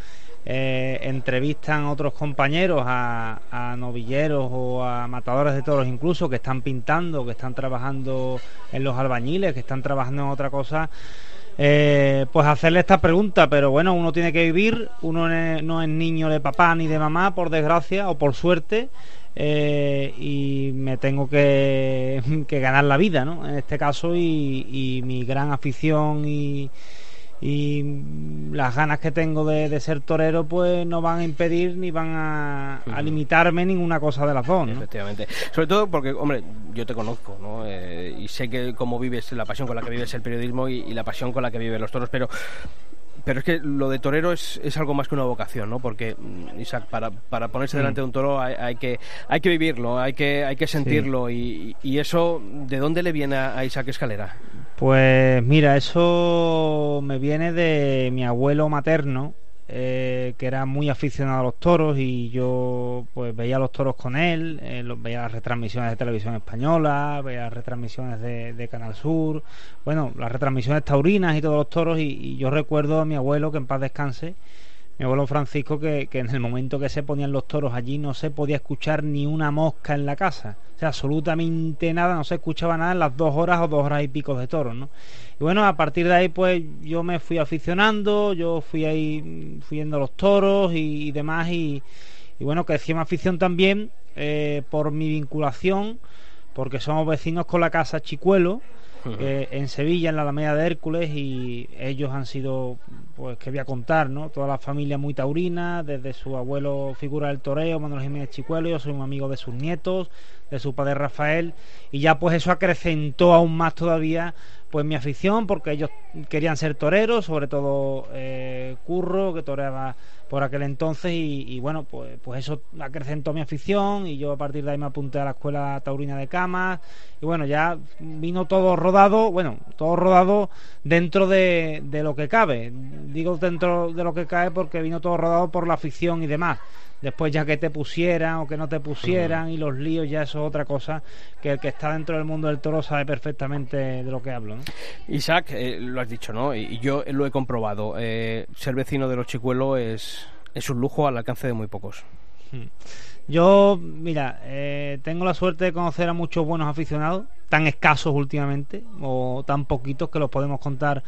eh, entrevistan otros compañeros a, novilleros o a matadores de toros incluso que están pintando, que están trabajando en los albañiles, que están trabajando en otra cosa. eh, pues hacerle esta pregunta, pero bueno, uno tiene que vivir, uno no es niño de papá ni de mamá, por desgracia o por suerte, eh, y me tengo que, ganar la vida, ¿no? En este caso, y mi gran afición y, y las ganas que tengo de, de ser torero, pues no van a impedir ni van a, a limitarme ninguna cosa de las dos, ¿no? Efectivamente. Sobre todo porque, hombre, yo te conozco, ¿no? Eh, y sé que cómo vives, la pasión con la que vives el periodismo y, y la pasión con la que viven los toros, pero pero es que lo de torero es, es algo más que una vocación, ¿no? Porque, mm, Isaac, para, para ponerse Mm. delante de un toro hay, hay que hay que vivirlo, hay que hay que sentirlo y, y eso, ¿de dónde le viene a Isaac Escalera? Pues mira, eso me viene de mi abuelo materno, eh, que era muy aficionado a los toros y yo pues veía los toros con él, eh, veía las retransmisiones de televisión española, veía las retransmisiones de, Canal Sur, bueno, las retransmisiones taurinas y todos los toros y yo recuerdo a mi abuelo que en paz descanse, mi abuelo Francisco que, que en el momento que se ponían los toros allí no se podía escuchar ni una mosca en la casa. O sea, absolutamente nada, no se escuchaba nada en las dos horas o dos horas y pico de toros, ¿no? Y bueno, a partir de ahí pues yo me fui aficionando, yo fui ahí mm, fui yendo los toros y, y demás y, y bueno, crecí en afición también eh, por mi vinculación, porque somos vecinos con la casa Chicuelo, eh, en Sevilla, en la Alameda de Hércules, y ellos han sido, pues, que voy a contar, ¿no? Toda la familia muy taurina, desde su abuelo figura del toreo, Manuel Jiménez Chicuelo, yo soy un amigo de sus nietos, de su padre Rafael, y ya pues eso acrecentó aún más todavía pues mi afición, porque ellos querían ser toreros, sobre todo eh, Curro, que toreaba por aquel entonces, y, y bueno, pues, pues eso acrecentó mi afición, y yo a partir de ahí me apunté a la escuela taurina de camas, y bueno, ya vino todo rodado, bueno, todo rodado dentro de, de lo que cabe, digo dentro de lo que cabe porque vino todo rodado por la afición y demás. Después ya que te pusieran o que no te pusieran y los líos ya eso es otra cosa que el que está dentro del mundo del toro sabe perfectamente de lo que hablo. ¿no? Isaac, eh, lo has dicho, ¿no? Y y yo lo he comprobado. eh, ser vecino de los Chicuelos es, es un lujo al alcance de muy pocos. Yo, mira, eh, tengo la suerte de conocer a muchos buenos aficionados, tan escasos últimamente, o tan poquitos que los podemos contar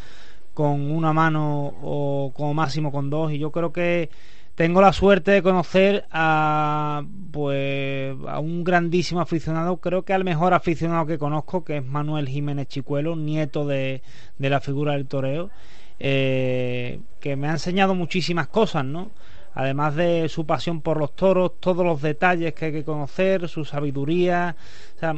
con una mano o como máximo con dos. Y yo creo que tengo la suerte de conocer a, pues, a un grandísimo aficionado, creo que al mejor aficionado que conozco, que es Manuel Jiménez Chicuelo, nieto de, de la figura del toreo, eh, que me ha enseñado muchísimas cosas, ¿no? Además de su pasión por los toros, todos los detalles que hay que conocer, su sabiduría, o sea,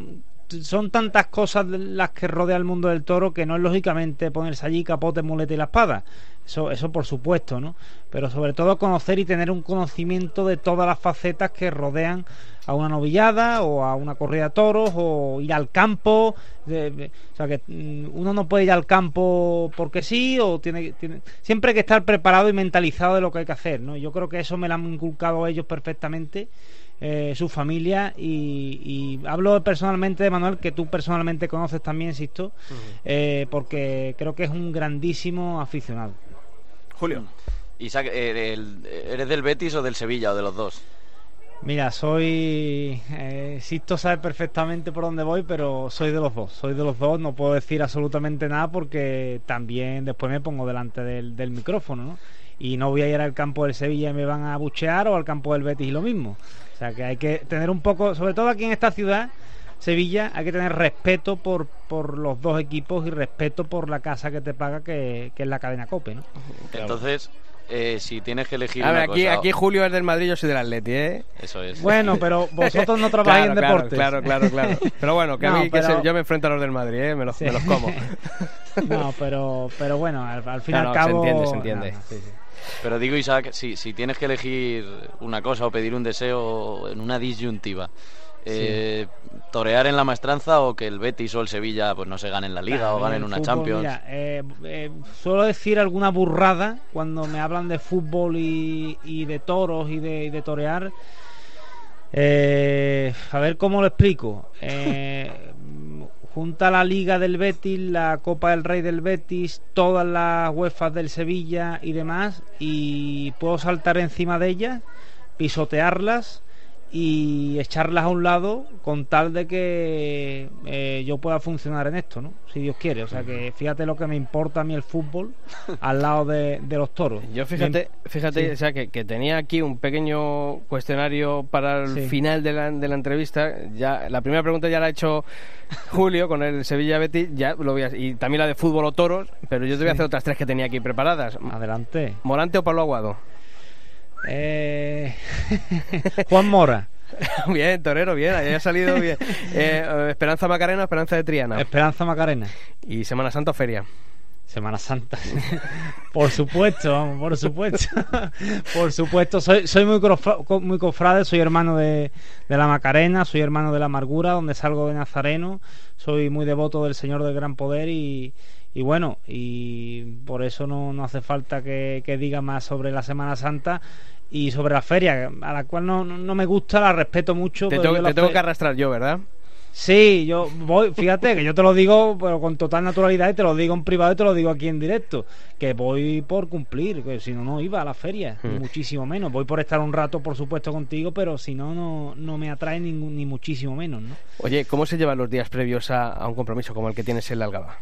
son tantas cosas las que rodea el mundo del toro que no es lógicamente ponerse allí capote, muleta y la espada. Eso, eso por supuesto, ¿no? Pero sobre todo conocer y tener un conocimiento de todas las facetas que rodean a una novillada o a una corrida de toros o ir al campo. o sea que mm, uno no puede ir al campo porque sí o tiene, tiene siempre hay que estar preparado y mentalizado de lo que hay que hacer, ¿no? Yo creo que eso me lo han inculcado ellos perfectamente eh, su familia y, y, hablo personalmente de Manuel, que tú personalmente conoces también, insisto, eh, porque creo que es un grandísimo aficionado. Julio. Isaac, eh, ¿eres del Betis o del Sevilla o de los dos? Mira, soy. Eh, Sisto sabe perfectamente por dónde voy, pero soy de los dos. Soy de los dos, no puedo decir absolutamente nada porque también después me pongo delante del, micrófono, ¿no? Y no voy a ir al campo del Sevilla y me van a buchear o al campo del Betis y lo mismo. O sea que hay que tener un poco, sobre todo aquí en esta ciudad, Sevilla, hay que tener respeto por, por los dos equipos y respeto por la casa que te paga, que, que es la cadena Cope, ¿no? Entonces eh, si tienes que elegir. A ver, aquí, aquí Julio es del Madrid, yo soy del Atleti, ¿eh? Eso es. Bueno, pero vosotros no trabajáis en deportes. Claro, claro, claro. Pero bueno, que a mí que yo me enfrento a los del Madrid, ¿eh? Me los, me los como. no, pero, pero bueno, al, fin y al cabo. Se entiende, se entiende. sí, sí. Pero digo, Isaac, si, si tienes que elegir una cosa o pedir un deseo en una disyuntiva, eh, torear en la maestranza o que el Betis o el Sevilla pues no se ganen la liga o ganen una fútbol, Champions. Mira, eh, eh, suelo decir alguna burrada cuando me hablan de fútbol y, y de toros y de, y de torear. A ver cómo lo explico. Junta la Liga del Betis, la Copa del Rey del Betis, todas las UEFA del Sevilla y demás, y puedo saltar encima de ellas, pisotearlas y echarlas a un lado con tal de que eh, yo pueda funcionar en esto, ¿no? Si Dios quiere. O sea que fíjate lo que me importa a mí el fútbol al lado de, de los toros. Yo fíjate, fíjate, Sí. o sea, que, que tenía aquí un pequeño cuestionario para el Sí. final de la, de la entrevista. Ya la primera pregunta ya la ha hecho Julio con el Sevilla Betis, ya lo voy a- y también la de fútbol o toros, pero yo te voy a Sí. hacer otras tres que tenía aquí preparadas. Adelante. Morante o Pablo Aguado. Eh, Juan Mora, bien, torero, bien, ahí ha salido bien. Eh, Esperanza Macarena, Esperanza de Triana. Esperanza Macarena. Y Semana Santa o Feria. Semana Santa. por supuesto, vamos, por supuesto. por supuesto, soy, soy muy, muy cofrade, soy hermano de, de la Macarena, soy hermano de la Amargura, donde salgo de Nazareno, soy muy devoto del Señor del Gran Poder y, y bueno, y por eso no, no hace falta que, que diga más sobre la Semana Santa y sobre la feria, a la cual no, no, me gusta, la respeto mucho. Te pero tengo, te tengo que arrastrar yo, ¿verdad? Sí, yo voy, fíjate que yo te lo digo pero con total naturalidad y te lo digo en privado y te lo digo aquí en directo, que voy por cumplir, que si no, no iba a la feria, Mm. muchísimo menos. Voy por estar un rato, por supuesto, contigo, pero si no, no, no me atrae ni, ni muchísimo menos, ¿no? Oye, ¿cómo se llevan los días previos a, a un compromiso como el que tienes en la Algaba?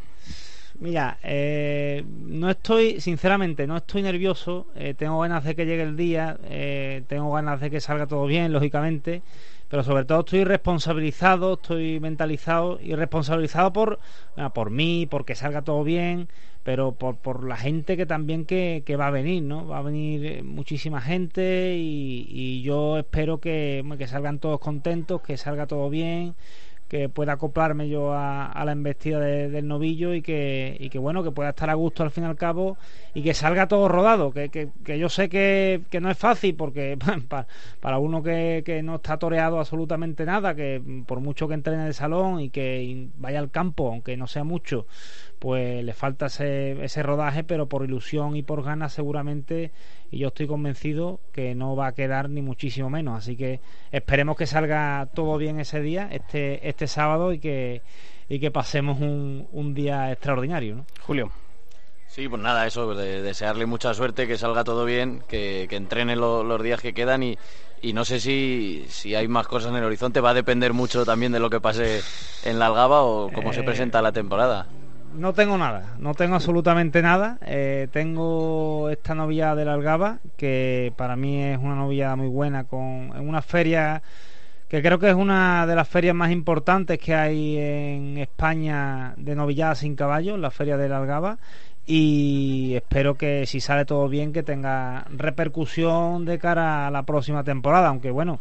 Mira, eh, no estoy, sinceramente, no estoy nervioso. eh, tengo ganas de que llegue el día, eh, tengo ganas de que salga todo bien, lógicamente. Pero sobre todo estoy responsabilizado, estoy mentalizado y responsabilizado por, por mí, porque salga todo bien, pero por, por la gente que también que, que va a venir, ¿no? Va a venir muchísima gente y, y yo espero que, que salgan todos contentos, que salga todo bien que pueda acoplarme yo a, la embestida de- del novillo y que, y que bueno que pueda estar a gusto al fin y al cabo y que salga todo rodado que, que, yo sé que, que no es fácil porque pa- para uno que, que no está toreado absolutamente nada que por mucho que entrene en el salón y que vaya al campo aunque no sea mucho pues le falta ese, ese rodaje pero por ilusión y por ganas seguramente y yo estoy convencido que no va a quedar ni muchísimo menos así que esperemos que salga todo bien ese día este este sábado y que y que pasemos un, un día extraordinario ¿no? Julio. Sí, pues nada, eso, de desearle mucha suerte, que salga todo bien, que, que entrene lo- los días que quedan y, y no sé si, si hay más cosas en el horizonte, va a depender mucho también de lo que pase en la Algaba o cómo se Eh, presenta la temporada. No tengo nada, no tengo absolutamente nada. Eh, tengo esta novia de la Algaba, que para mí es una novia muy buena, con, una feria que creo que es una de las ferias más importantes que hay en España de novillada sin caballos, la feria de la Algaba. Y espero que si sale todo bien, que tenga repercusión de cara a la próxima temporada. Aunque bueno,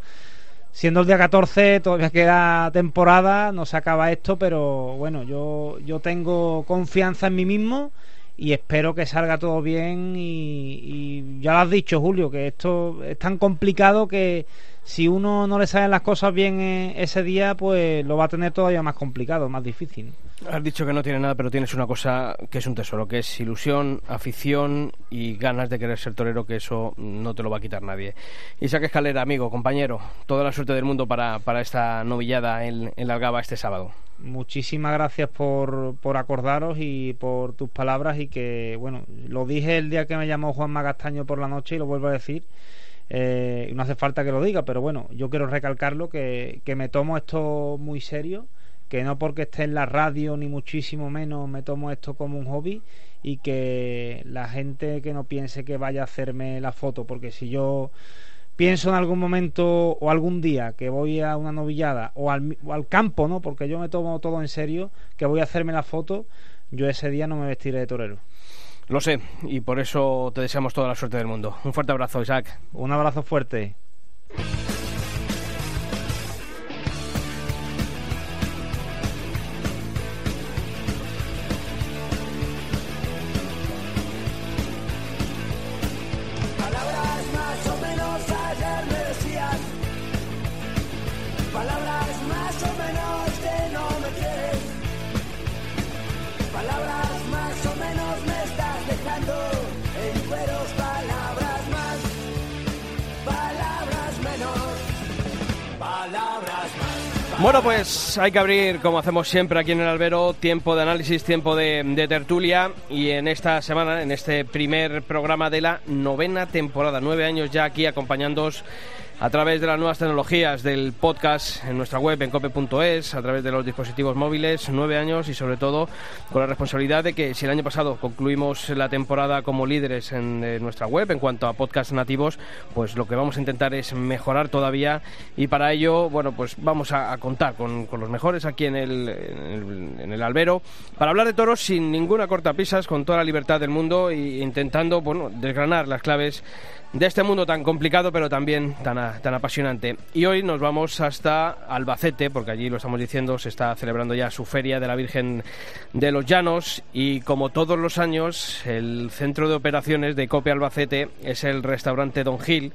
siendo el día 14 todavía queda temporada, no se acaba esto, pero bueno, yo, yo tengo confianza en mí mismo y espero que salga todo bien y, y ya lo has dicho Julio, que esto es tan complicado que si uno no le salen las cosas bien eh, ese día, pues lo va a tener todavía más complicado, más difícil. Has dicho que no tiene nada, pero tienes una cosa que es un tesoro, que es ilusión, afición y ganas de querer ser torero, que eso no te lo va a quitar nadie. Isaac Escalera, amigo, compañero, toda la suerte del mundo para, para esta novillada en, en la Algaba este sábado. Muchísimas gracias por, por acordaros y por tus palabras y que, bueno, lo dije el día que me llamó Juan Magastaño por la noche y lo vuelvo a decir. Eh, no hace falta que lo diga, pero bueno, yo quiero recalcarlo que, que me tomo esto muy serio que no porque esté en la radio ni muchísimo menos me tomo esto como un hobby y que la gente que no piense que vaya a hacerme la foto, porque si yo pienso en algún momento o algún día que voy a una novillada o al, o al campo, ¿no? Porque yo me tomo todo en serio, que voy a hacerme la foto, yo ese día no me vestiré de torero. Lo sé, y por eso te deseamos toda la suerte del mundo. Un fuerte abrazo, Isaac. Un abrazo fuerte. Palabras más o menos que no me quieres Palabras más o menos me estás dejando en cueros Palabras más, palabras menos Palabras más Bueno, pues hay que abrir, como hacemos siempre aquí en el albero, tiempo de análisis, tiempo de, de tertulia. Y en esta semana, en este primer programa de la novena temporada, nueve años ya aquí acompañándoos a través de las nuevas tecnologías del podcast en nuestra web en cope.es, a través de los dispositivos móviles, nueve años y sobre todo con la responsabilidad de que si el año pasado concluimos la temporada como líderes en eh, nuestra web en cuanto a podcast nativos, pues lo que vamos a intentar es mejorar todavía. Y para ello, bueno, pues vamos a, contar con, con los mejores aquí en el, en el, en el albero para hablar de toros sin ninguna cortapisas, con toda la libertad del mundo e intentando, bueno, desgranar las claves de este mundo tan complicado pero también tan, tan apasionante. Y hoy nos vamos hasta Albacete, porque allí lo estamos diciendo, se está celebrando ya su feria de la Virgen de los Llanos y como todos los años el centro de operaciones de Cope Albacete es el restaurante Don Gil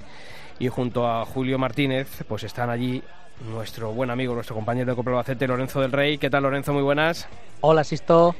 y junto a Julio Martínez pues están allí nuestro buen amigo, nuestro compañero de Cope Albacete, Lorenzo del Rey. ¿Qué tal Lorenzo? Muy buenas. Hola, Sisto.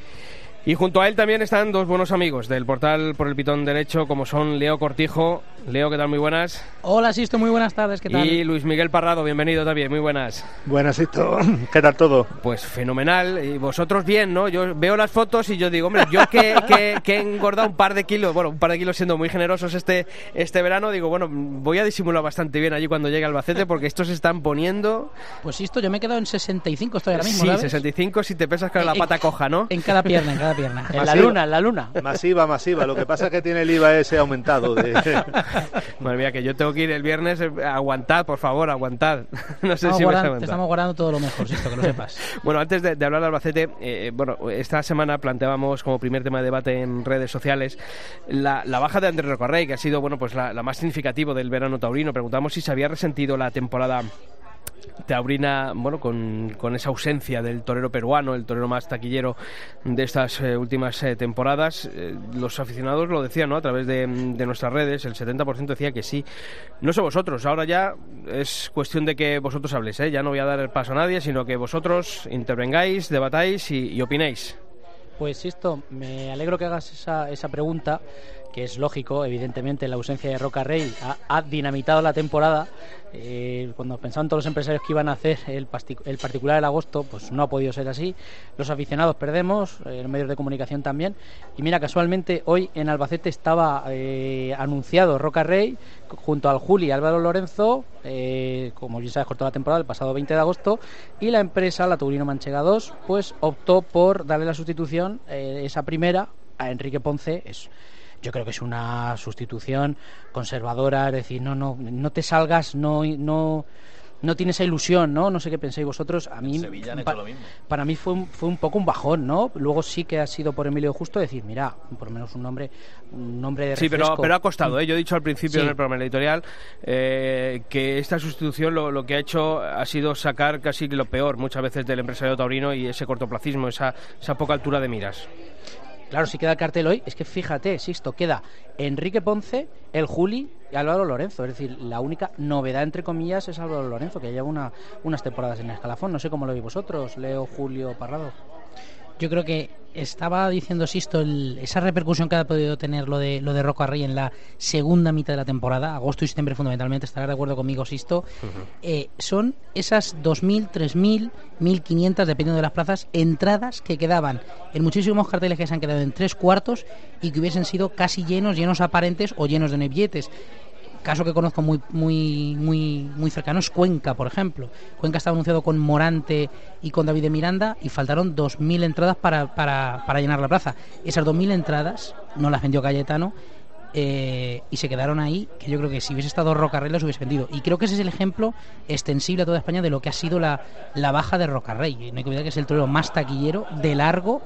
Y junto a él también están dos buenos amigos del portal por el pitón derecho, como son Leo Cortijo. Leo, ¿qué tal? Muy buenas. Hola, Sisto, muy buenas tardes, ¿qué tal? Y Luis Miguel Parrado, bienvenido también, muy buenas. Buenas, esto. ¿Qué tal todo? Pues fenomenal. Y vosotros bien, ¿no? Yo veo las fotos y yo digo, hombre, yo que, que, que he engordado un par de kilos, bueno, un par de kilos siendo muy generosos este, este verano, digo, bueno, voy a disimular bastante bien allí cuando llegue Albacete porque estos se están poniendo... Pues Sisto, yo me he quedado en 65, estoy ahora mismo, sí, ¿sabes? 65 si te pesas con la pata coja, ¿no? En cada pierna, en cada pierna. En la Masiva. luna, en la luna. Masiva, masiva. Lo que pasa es que tiene el IVA ese aumentado. De... Madre mía, que yo tengo que ir el viernes. eh, Aguantad, por favor, aguantad. No sé Estamos si vais a guardando- te aguantar. estamos guardando todo lo mejor, Sisto, que lo sepas. Bueno, antes de, de hablar de Albacete, eh, bueno, esta semana planteábamos como primer tema de debate en redes sociales la, la baja de Andrés Rocarrey, que ha sido, bueno, pues la, la más significativa del verano taurino. Preguntamos si se había resentido la temporada taurina, bueno, con, con esa ausencia del torero peruano, el torero más taquillero de estas eh, últimas eh, temporadas. Eh, los aficionados lo decían, ¿no? A través de, nuestras redes, el 70% decía que sí. No sé vosotros, ahora ya es cuestión de que vosotros habléis. Ya no voy a dar el paso a nadie, sino que vosotros intervengáis, debatáis y, y opinéis. Pues Sisto, me alegro que hagas esa, esa pregunta, que es lógico, evidentemente la ausencia de Roca Rey ha, dinamitado la temporada. Eh, cuando pensaban todos los empresarios que iban a hacer el, el particular del agosto, pues no ha podido ser así. Los aficionados perdemos, eh, los medios de comunicación también. Y mira, casualmente hoy en Albacete estaba eh, anunciado Roca Rey junto al Juli Álvaro Lorenzo, como bien sabes, cortó la temporada el pasado 20 de agosto, y la empresa, la Taurino Manchega 2, pues optó por darle la sustitución, esa primera, a Enrique Ponce. Es, yo creo que es una sustitución conservadora, es decir, no, no, no te salgas, no, no, no tienes esa ilusión, ¿no? No sé qué pensáis vosotros. A mí, Sevilla han pa- hecho lo mismo. para mí fue un, fue un poco un bajón, ¿no? Luego sí que ha sido por Emilio Justo decir, mira, por lo menos un nombre, un nombre de Sí, pero, refresco. pero ha costado. ¿eh? Yo he dicho al principio Sí. en el programa editorial eh, que esta sustitución lo, lo que ha hecho ha sido sacar casi lo peor muchas veces del empresario taurino y ese cortoplacismo, esa, esa poca altura de miras. Claro, si queda el cartel hoy, es que fíjate, Sisto, queda Enrique Ponce, el Juli y Álvaro Lorenzo. Es decir, la única novedad, entre comillas, es Álvaro Lorenzo, que lleva una, unas temporadas en el escalafón. No sé cómo lo veis vosotros, Leo, Julio, Parrado. Yo creo que estaba diciendo Sisto el- esa repercusión que ha podido tener lo de lo de Roca Rey en la segunda mitad de la temporada, agosto y septiembre fundamentalmente, estará de acuerdo conmigo Sisto, eh, son esas 2.000, 3.000, 1.500, dependiendo de las plazas, entradas que quedaban en muchísimos carteles que se han quedado en tres cuartos y que hubiesen sido casi llenos, llenos aparentes o llenos de no billetes caso que conozco muy muy muy muy cercano es Cuenca, por ejemplo. Cuenca estaba anunciado con Morante y con David de Miranda y faltaron 2.000 entradas para, para, para llenar la plaza. Esas 2.000 entradas no las vendió Cayetano eh, y se quedaron ahí, que yo creo que si hubiese estado Rocarrey las hubiese vendido. Y creo que ese es el ejemplo extensible a toda España de lo que ha sido la, la baja de Rocarrey. No hay que olvidar que es el torero más taquillero de largo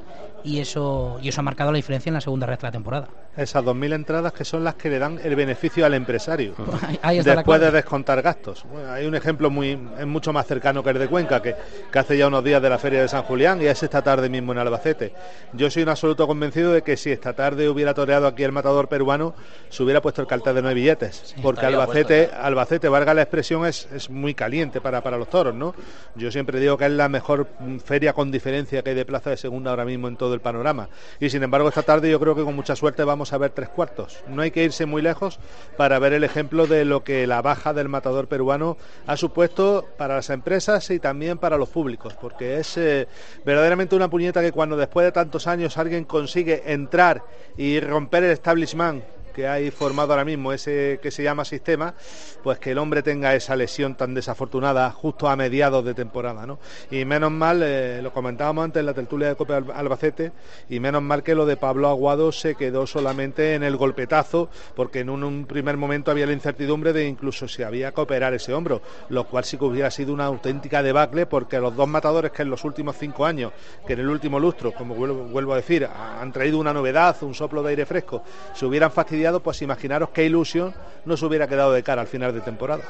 y eso, y eso ha marcado la diferencia en la segunda recta de la temporada. Esas 2.000 entradas que son las que le dan el beneficio al empresario. Ahí- ahí está la después de descontar gastos. Bueno, hay un ejemplo muy es mucho más cercano que el de Cuenca, que, que hace ya unos días de la Feria de San Julián y es esta tarde mismo en Albacete. Yo soy un absoluto convencido de que si esta tarde hubiera toreado aquí el matador peruano, se hubiera puesto el cartel de nueve billetes. porque Albacete, Albacete, valga la expresión, es, es muy caliente para, para los toros, ¿no? Yo siempre digo que es la mejor feria con diferencia que hay de plaza de segunda ahora mismo en todo el panorama. Y sin embargo, esta tarde yo creo que con mucha suerte vamos a ver tres cuartos. No hay que irse muy lejos para ver el ejemplo de lo que la baja del matador peruano ha supuesto para las empresas y también para los públicos, porque es eh, verdaderamente una puñeta que cuando después de tantos años alguien consigue entrar y romper el establishment que hay formado ahora mismo, ese que se llama sistema, pues que el hombre tenga esa lesión tan desafortunada justo a mediados de temporada, ¿no? Y menos mal, eh, lo comentábamos antes en la tertulia de Copa Al- Albacete, y menos mal que lo de Pablo Aguado se quedó solamente en el golpetazo, porque en un, primer momento había la incertidumbre de incluso si había que operar ese hombro, lo cual sí que hubiera sido una auténtica debacle, porque los dos matadores que en los últimos cinco años, que en el último lustro, como vuelvo a decir, han traído una novedad, un soplo de aire fresco, se hubieran fastidiado, pues imaginaros qué ilusión nos hubiera quedado de cara al final de temporada.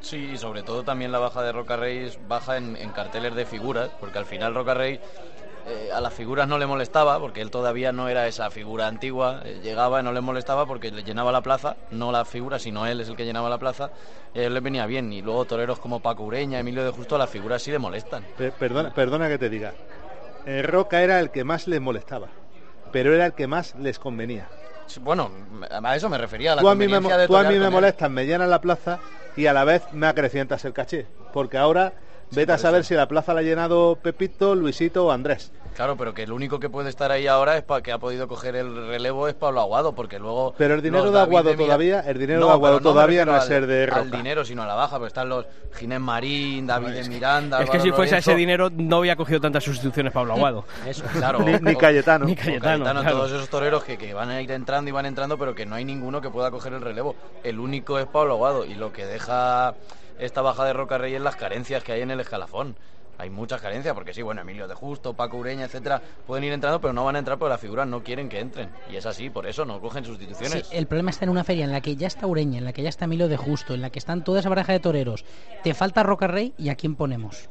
Sí, y sobre todo también la baja de Roca Rey es baja en, en carteles de figuras, porque al final Roca Rey eh, a las figuras no le molestaba, porque él todavía no era esa figura antigua, eh, llegaba y no le molestaba porque le llenaba la plaza, no la figura, sino él es el que llenaba la plaza, y a él le venía bien. Y luego toreros como Paco Ureña, Emilio de Justo, a las figuras sí le molestan. Pe- Perdona, perdona que te diga, Eh, Roca era el que más les molestaba, pero era el que más les convenía. Bueno, a eso me refería, a la Tú a mí me, de tú a mí me molestas, me llenas la plaza y a la vez me acrecientas el caché, porque ahora vete a saber si la plaza la ha llenado Pepito, Luisito o Andrés. Claro, pero que el único que puede estar ahí ahora es para que ha podido coger el relevo es Pablo Aguado, porque luego. Pero el dinero de Aguado todavía- el dinero No, de Aguado todavía no es ser de al, al Roca. dinero, sino a la baja, porque están los Ginés Marín, David de Miranda. Es que si fuese a ese dinero no había cogido tantas sustituciones Pablo Aguado. Eso, claro. Ni- Cayetano. Ni Cayetano, claro. todos esos toreros que, que van a ir entrando y van entrando, pero que no hay ninguno que pueda coger el relevo. El único es Pablo Aguado, y lo que deja esta baja de Roca Rey es las carencias que hay en el escalafón. Hay muchas carencias, porque sí, bueno, Emilio de Justo, Paco Ureña, etcétera, pueden ir entrando, pero no van a entrar porque las figuras no quieren que entren. Y es así, por eso no cogen sustituciones. El problema está en una feria en la que ya está Ureña, en la que ya está Milo de Justo, en la que están toda esa baraja de toreros. Te falta Roca Rey y a quién ponemos.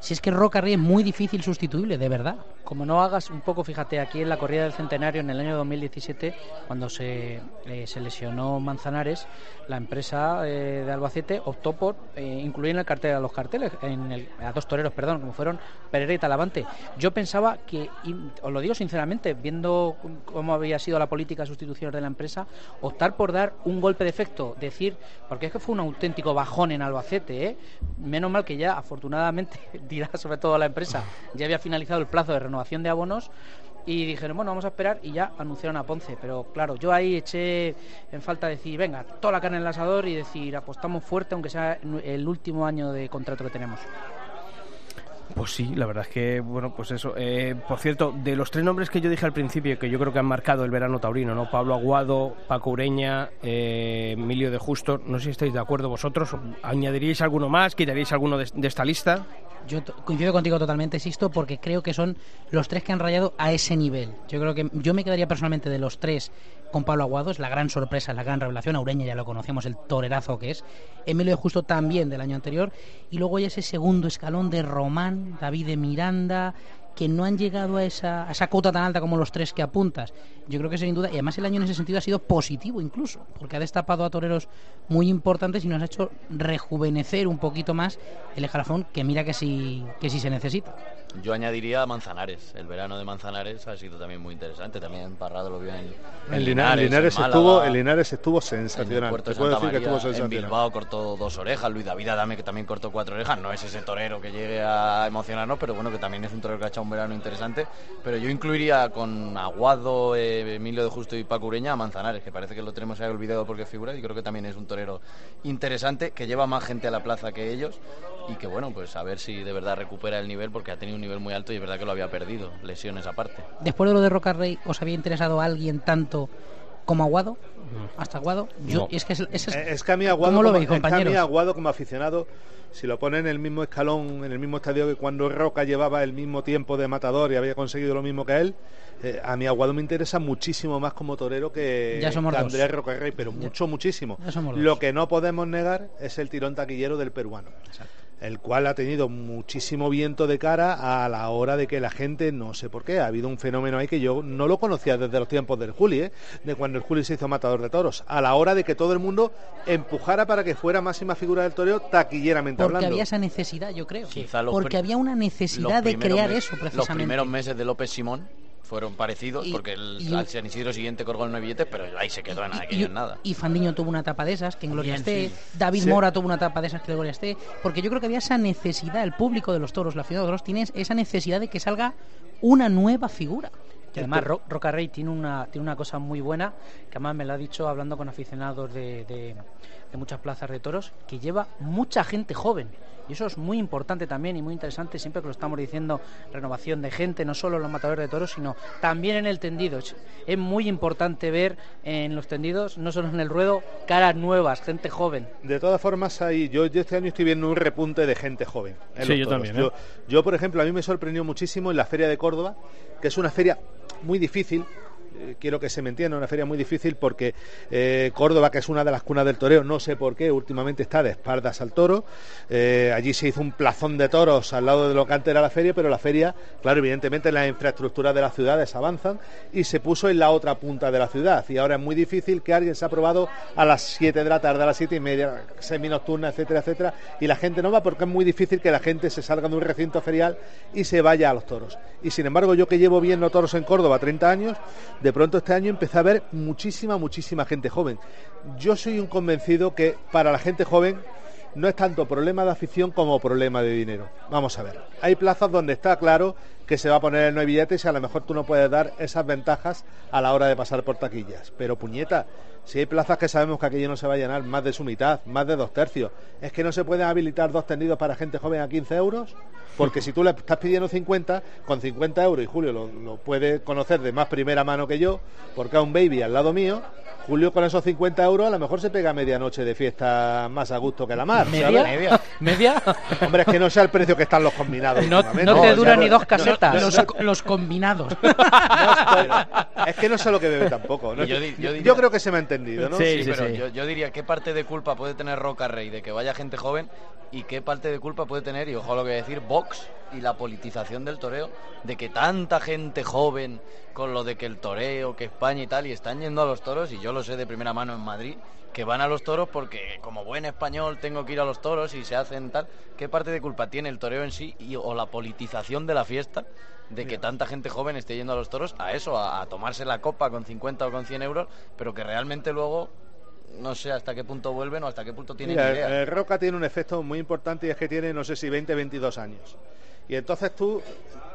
Si es que Roca Rey es muy difícil sustituible, de verdad. Como no hagas un poco, fíjate, aquí en la corrida del centenario en el año 2017, cuando se, eh, se lesionó Manzanares, la empresa eh, de Albacete optó por eh, incluir en el cartel a los carteles, en el- a dos toreros, perdón, como fueron Pereira y Talavante. Yo pensaba que, os lo digo sinceramente, viendo cómo había sido la política de sustituciones de la empresa, optar por dar un golpe de efecto, decir, porque es que fue un auténtico bajón en Albacete, menos mal que ya, afortunadamente, sobre todo la empresa, ya había finalizado el plazo de renovación de abonos y dijeron, bueno, vamos a esperar y ya anunciaron a Ponce. Pero claro, yo ahí eché en falta decir, venga, toda la carne en el asador y decir, apostamos fuerte, aunque sea el último año de contrato que tenemos. Pues sí, la verdad es que, bueno, pues eso. Eh, por cierto, de los tres nombres que yo dije al principio, que yo creo que han marcado el verano taurino, ¿no? Pablo Aguado, Paco Ureña, eh, Emilio de Justo, no sé si estáis de acuerdo vosotros. ¿Añadiríais alguno más? ¿Quitaríais alguno de, de esta lista? Yo coincido contigo totalmente, Sisto, porque creo que son los tres que han rayado a ese nivel. Yo creo que yo me quedaría personalmente de los tres con Pablo Aguado, es la gran sorpresa, la gran revelación. A Ureña ya lo conocemos, el torerazo que es. Emilio Justo también del año anterior. Y luego ya ese segundo escalón de Román, David de Miranda, que no han llegado a esa, a esa cota tan alta como los tres que apuntas. Yo creo que sin duda, y además el año en ese sentido ha sido positivo incluso, porque ha destapado a toreros muy importantes y nos ha hecho rejuvenecer un poquito más el escalafón, que mira que sí, que sí se necesita. Yo añadiría Manzanares. El verano de Manzanares ha sido también muy interesante. También Parrado lo vio en, en Linares. Linares en estuvo, en Linares estuvo sensacional. En, decir que estuvo María, en sensacional. Bilbao cortó dos orejas. Luis David Adame, que también cortó cuatro orejas. No es ese torero que llegue a emocionarnos, pero bueno, que también es un torero que ha echado un verano interesante. Pero yo incluiría con Aguado, eh, Emilio de Justo y Paco Ureña a Manzanares, que parece que lo tenemos ahí olvidado porque figura. Y creo que también es un torero interesante, que lleva más gente a la plaza que ellos. Y que bueno, pues a ver si de verdad recupera el nivel, porque ha tenido un nivel muy alto y es verdad que lo había perdido, lesiones aparte. Después de lo de Roca Rey, ¿os había interesado a alguien tanto como Aguado? ¿Hasta Aguado? Yo, No. es, que es, es- Es que a mí Aguado, ¿Cómo lo como, veis, es que a mí? Aguado como aficionado, si lo pone en el mismo escalón, en el mismo estadio que cuando Roca llevaba el mismo tiempo de matador y había conseguido lo mismo que él, eh, a mí Aguado me interesa muchísimo más como torero que, Ya somos que. Andrés Roca Rey, pero mucho, muchísimo. Ya somos dos. Lo que no podemos negar es el tirón taquillero del peruano. El cual ha tenido muchísimo viento de cara a la hora de que la gente, no sé por qué, ha habido un fenómeno ahí que yo no lo conocía desde los tiempos del Juli, ¿eh? de cuando el Juli se hizo matador de toros, a la hora de que todo el mundo empujara para que fuera máxima figura del toreo taquilleramente Porque hablando. había esa necesidad, yo creo. Quizá los Porque había una Los necesidad de crear eso, Los precisamente. primeros meses de López Simón fueron parecidos Y- porque el, y- al San Isidro siguiente colgó el nueve billetes, pero ahí se quedó en aquello en nada. Y Fandiño tuvo una etapa de esas, que en Gloria esté. sí. David Sí. Mora tuvo una etapa de esas, que en Gloria esté. Porque yo creo que había esa necesidad, el público de los toros, la ciudad de los toros, tiene esa necesidad de que salga una nueva figura. Y además Ro- Roca Rey tiene una, tiene una cosa muy buena, que además me lo ha dicho hablando con aficionados de, de- de muchas plazas de toros, que lleva mucha gente joven. Y eso es muy importante también y muy interesante, siempre que lo estamos diciendo, renovación de gente, no solo en los matadores de toros, sino también en el tendido. Es, muy importante ver en los tendidos, no solo en el ruedo, caras nuevas, gente joven. De todas formas, hay, yo, yo este año estoy viendo un repunte de gente joven. en Sí, los yo toros. también, ¿eh? Yo, yo, por ejemplo, a mí me sorprendió muchísimo en la Feria de Córdoba, que es una feria muy difícil. Eh, Quiero que se me entienda, una feria muy difícil porque eh, Córdoba, que es una de las cunas del toreo, no sé por qué, últimamente está de espaldas al toro. Eh, allí se hizo un plazón de toros al lado de lo que antes era la feria, pero la feria, claro, evidentemente las infraestructuras de las ciudades avanzan y se puso en la otra punta de la ciudad. Y ahora es muy difícil que alguien se ha probado a las 7 de la tarde, a las 7 y media, semi-nocturna, etcétera, etcétera, y la gente no va porque es muy difícil que la gente se salga de un recinto ferial y se vaya a los toros. Y sin embargo, yo que llevo viendo toros en Córdoba 30 años, pronto este año empecé a ver muchísima, muchísima gente joven. Yo soy un convencido que para la gente joven no es tanto problema de afición como problema de dinero. Vamos a ver. Hay plazas donde está claro que se va a poner el no hay billetes y a lo mejor tú no puedes dar esas ventajas a la hora de pasar por taquillas. Pero puñeta, si hay plazas que sabemos que aquello no se va a llenar más de su mitad, más de dos tercios, es que no se pueden habilitar dos tendidos para gente joven a 15 euros. Porque si tú le estás pidiendo 50, con 50 euros, y Julio lo, lo puede conocer de más primera mano que yo, porque a un baby al lado mío, Julio con esos 50 euros a lo mejor se pega medianoche de fiesta más a gusto que la mar. ¿Media? ¿sabes? ¿Media? ¿Media? Hombre, es que no sea el precio que están los combinados. No, te o dura sea, ni dos casetas. no- Los, no- los combinados. es que no sé lo que bebe tampoco. yo Yo, creo que se me ha entendido, ¿no? Sí, pero Yo, yo diría qué parte de culpa puede tener Roca Rey de que vaya gente joven y qué parte de culpa puede tener, y ojo a lo que voy a decir, Vox y la politización del toreo, de que tanta gente joven con lo de que el toreo, que España y tal, y están yendo a los toros, y yo lo sé de primera mano en Madrid, que van a los toros porque como buen español tengo que ir a los toros y se hacen tal. ¿Qué parte de culpa tiene el toreo en sí y, o la politización de la fiesta de que tanta gente joven esté yendo a los toros a eso, a, a tomarse la copa con 50 o con 100 euros, pero que realmente luego no sé hasta qué punto vuelven o hasta qué punto tienen Mira, idea. el Roca tiene un efecto muy importante y es que tiene, no sé si 20, 22 años. Y entonces tú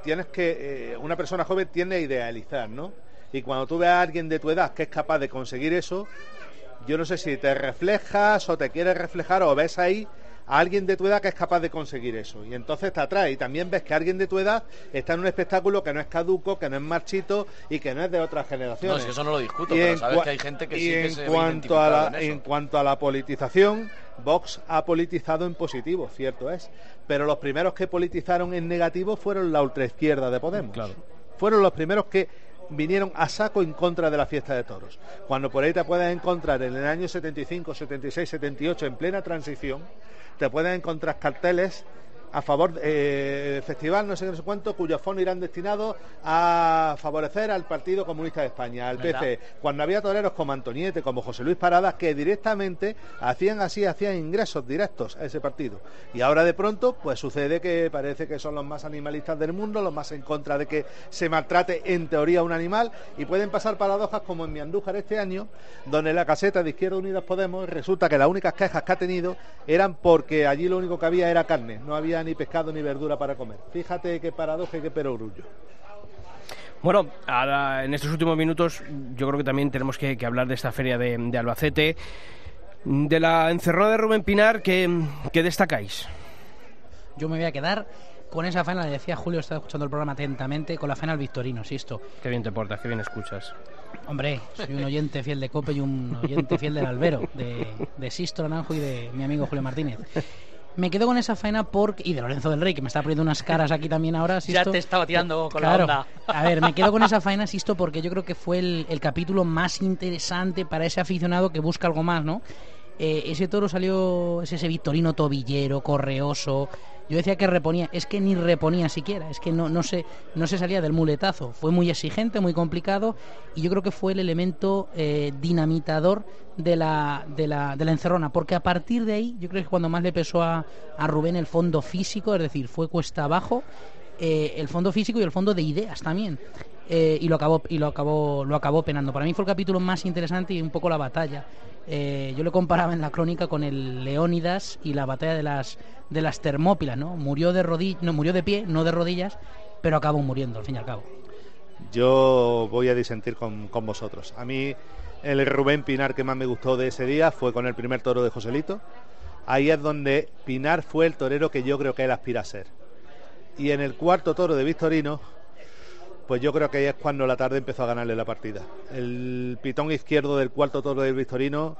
tienes que, eh, una persona joven tiende a idealizar, ¿no? Y cuando tú ves a alguien de tu edad que es capaz de conseguir eso, yo no sé si te reflejas o te quieres reflejar o ves ahí a alguien de tu edad que es capaz de conseguir eso. Y entonces te atrae. Y también ves que alguien de tu edad está en un espectáculo que no es caduco, que no es marchito y que no es de otras generaciones. No, es que eso no lo discuto, Y pero en sabes que hay gente que y sí que en se cuanto a la, en eso. en cuanto a la politización, Vox ha politizado en positivo, cierto es. Pero los primeros que politizaron en negativo fueron la ultraizquierda de Podemos. Fueron los primeros que vinieron a saco en contra de la fiesta de toros. Cuando por ahí te puedes encontrar en el año 75, 76, 78, en plena transición, te puedes encontrar carteles a favor del festival, no sé, no sé cuánto, cuyos fondos irán destinados a favorecer al Partido Comunista de España, al PC. Cuando había toreros como Antoniete, como José Luis Paradas, que directamente hacían así, hacían ingresos directos a ese partido. Y ahora de pronto, pues sucede que parece que son los más animalistas del mundo, los más en contra de que se maltrate en teoría un animal, y pueden pasar paradojas como en Miandújar este año, donde la caseta de Izquierda Unidas Podemos resulta que las únicas quejas que ha tenido eran porque allí lo único que había era carne, no había ni pescado ni verdura para comer. Fíjate qué paradoja y qué perogrullo. Bueno, ahora, en estos últimos minutos yo creo que también tenemos que, hablar de esta feria de, Albacete. De la encerrada de Rubén Pinar, ¿qué, destacáis? Yo me voy a quedar con esa faena, le decía Julio, estaba escuchando el programa atentamente, con la faena al Victorino, Sisto. Qué bien te portas, qué bien escuchas. Hombre, soy un oyente fiel de Cope y un oyente fiel del Albero, de, de Sisto Naranjo y de mi amigo Julio Martínez. Me quedo con esa faena porque. Y de Lorenzo del Rey, que me está poniendo unas caras aquí también ahora. Ya te estaba tirando con la onda. A ver, me quedo con esa faena, Sisto, porque yo creo que fue el, capítulo más interesante para ese aficionado que busca algo más, ¿no? Eh, ese toro salió, es ese Victorino tobillero, correoso, yo decía que reponía, es que ni reponía siquiera, es que no, no, se, no se salía del muletazo. Fue muy exigente, muy complicado y yo creo que fue el elemento eh, dinamitador de la, de, la, de la encerrona, porque a partir de ahí yo creo que cuando más le pesó a, a Rubén el fondo físico, es decir, fue cuesta abajo, eh, el fondo físico y el fondo de ideas también. Eh, y lo acabó y lo acabó lo acabó penando. Para mí fue el capítulo más interesante y un poco la batalla. Eh, yo lo comparaba en la crónica con el Leónidas y la batalla de las de las Termópilas, ¿no? Murió de rodillas, no murió de pie, no de rodillas, pero acabó muriendo al fin y al cabo. Yo voy a disentir con, con vosotros. A mí el Rubén Pinar que más me gustó de ese día fue con el primer toro de Joselito. Ahí es donde Pinar fue el torero que yo creo que él aspira a ser. Y en el cuarto toro de Victorino pues yo creo que ahí es cuando la tarde empezó a ganarle la partida. El pitón izquierdo del cuarto toro del Victorino,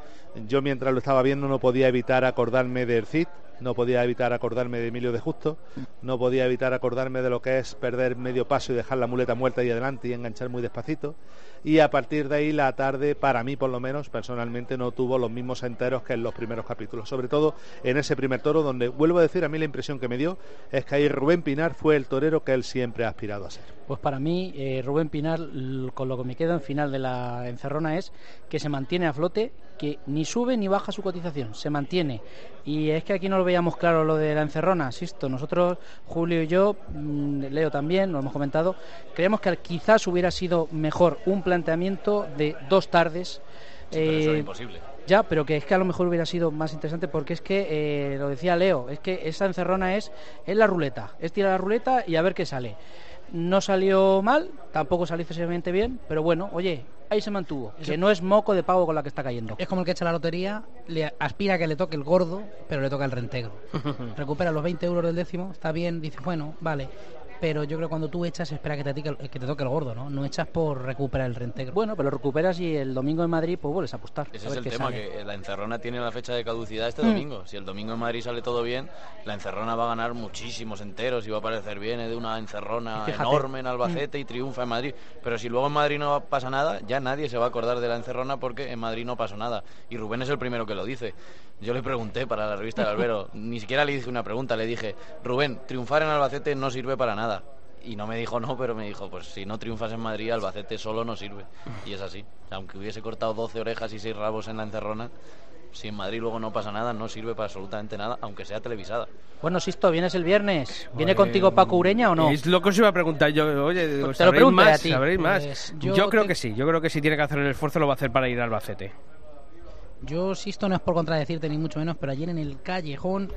yo mientras lo estaba viendo no podía evitar acordarme del Cid, no podía evitar acordarme de Emilio de Justo, no podía evitar acordarme de lo que es perder medio paso y dejar la muleta muerta y adelante y enganchar muy despacito. Y a partir de ahí la tarde, para mí por lo menos, personalmente no tuvo los mismos enteros que en los primeros capítulos. Sobre todo en ese primer toro donde, vuelvo a decir, a mí la impresión que me dio es que ahí Rubén Pinar fue el torero que él siempre ha aspirado a ser. Pues para mí, eh, Rubén Pinar, con lo que me queda en final de la encerrona es que se mantiene a flote, que ni sube ni baja su cotización, se mantiene. Y es que aquí no lo veíamos claro lo de la encerrona, asisto. Nosotros, Julio y yo, mm, Leo también, lo hemos comentado, creemos que quizás hubiera sido mejor un planteamiento de dos tardes. Eh, imposible. Ya, pero que es que a lo mejor hubiera sido más interesante porque es que, eh, lo decía Leo, es que esa encerrona es, es la ruleta, es tirar la ruleta y a ver qué sale. No salió mal, tampoco salió excesivamente bien, pero bueno, oye, ahí se mantuvo. Que no es moco de pavo con la que está cayendo. Es como el que echa la lotería, le aspira a que le toque el gordo, pero le toca el rentegro. Recupera los 20 euros del décimo, está bien, dice, bueno, vale pero yo creo que cuando tú echas espera que te, que te toque el gordo, ¿no? No echas por recuperar el reintegro. Bueno, pero lo recuperas y el domingo en Madrid pues vuelves a apostar. Ese es el tema, que la encerrona tiene la fecha de caducidad este mm. domingo. Si el domingo en Madrid sale todo bien, la encerrona va a ganar muchísimos enteros y va a parecer bien de una encerrona enorme en Albacete mm. y triunfa en Madrid. Pero si luego en Madrid no pasa nada, ya nadie se va a acordar de la encerrona porque en Madrid no pasó nada. Y Rubén es el primero que lo dice. Yo le pregunté para la revista de Albero, ni siquiera le hice una pregunta, le dije, Rubén, triunfar en Albacete no sirve para nada y no me dijo no, pero me dijo, pues si no triunfas en Madrid, Albacete solo no sirve. Y es así. Aunque hubiese cortado 12 orejas y 6 rabos en la encerrona, si en Madrid luego no pasa nada, no sirve para absolutamente nada, aunque sea televisada. Bueno, Sisto, ¿vienes el viernes? ¿Viene contigo Paco Ureña o no? Es lo que os iba a preguntar yo. Oye, pues te lo más, a ti. más. Pues yo, creo que sí, yo creo que si tiene que hacer el esfuerzo lo va a hacer para ir al Albacete. Yo, Sisto, no es por contradecirte ni mucho menos, pero ayer en el callejón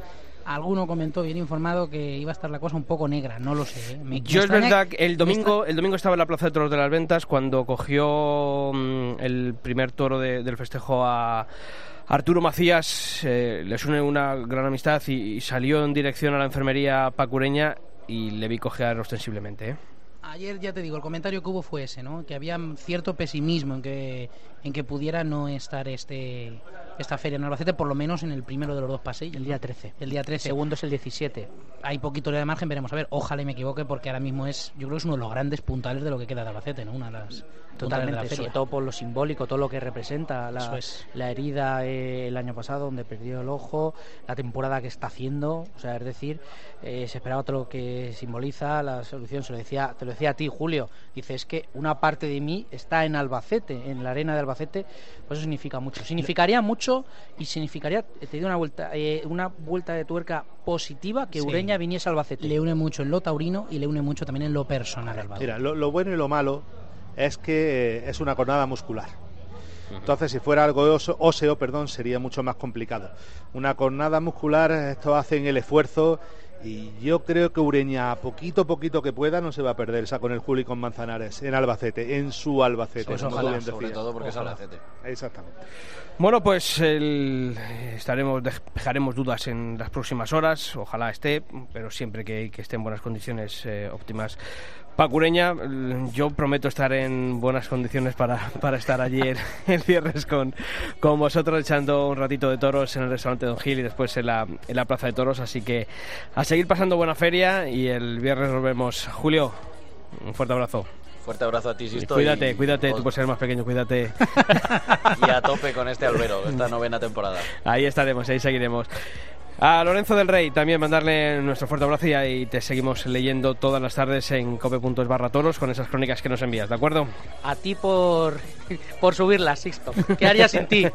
alguno comentó bien informado que iba a estar la cosa un poco negra, no lo sé. ¿eh? Yo es verdad que el domingo, el domingo estaba en la Plaza de Toros de las Ventas cuando cogió mm, el primer toro del festejo a Arturo Macías, eh, les une una gran amistad y, salió en dirección a la enfermería pacureña y le vi cojear ostensiblemente. ¿eh? Ayer ya te digo, el comentario que hubo fue ese, ¿no? Que había cierto pesimismo en que, en que pudiera no estar este esta feria en Albacete, por lo menos en el primero de los dos pasillos. El día 13. El día 13. segundo es el 17. Hay poquito de margen, veremos a ver. Ojalá y me equivoque, porque ahora mismo es, yo creo que es uno de los grandes puntales de lo que queda de Albacete, ¿no? Una de las Totalmente, sobre todo por lo simbólico, todo lo que representa la, la herida eh, el año pasado, donde perdió el ojo, la temporada que está haciendo, o sea, es decir, eh, se esperaba todo lo que simboliza la solución. Se lo decía, te lo decía a ti, Julio. Dice, es que una parte de mí está en Albacete, en la arena de Albacete, pues eso significa mucho. Significaría mucho y significaría, te digo una vuelta, eh, una vuelta de tuerca positiva que Ureña viniese a Albacete. Le une mucho en lo taurino y le une mucho también en lo personal Albacete. Mira, lo bueno y lo malo es que es una cornada muscular. Entonces, si fuera algo óseo, perdón, sería mucho más complicado. Una cornada muscular, esto hacen el esfuerzo y yo creo que Ureña, poquito a poquito que pueda, no se va a perder esa con el Juli con Manzanares en Albacete, en su Albacete. Pues ojalá, sobre todo porque es Albacete. Exactamente. Bueno, pues estaremos dejaremos dudas en las próximas horas. Ojalá esté, pero siempre que, esté en buenas condiciones eh, óptimas Pacureña, yo prometo estar en buenas condiciones para, para estar allí el, viernes con, con vosotros echando un ratito de toros en el restaurante Don Gil y después en la, en la Plaza de Toros. Así que a seguir pasando buena feria y el viernes nos vemos. Julio, un fuerte abrazo. Fuerte abrazo a ti, Sisto. Cuídate, cuídate, tú puedes ser más pequeño, cuídate. y a tope con este albero, esta novena temporada. Ahí estaremos, ahí seguiremos. A Lorenzo del Rey también mandarle nuestro fuerte abrazo y te seguimos leyendo todas las tardes en cope.es barra toros con esas crónicas que nos envías, ¿de acuerdo? A ti por, por subirlas, Sixto. ¿Qué haría sin ti?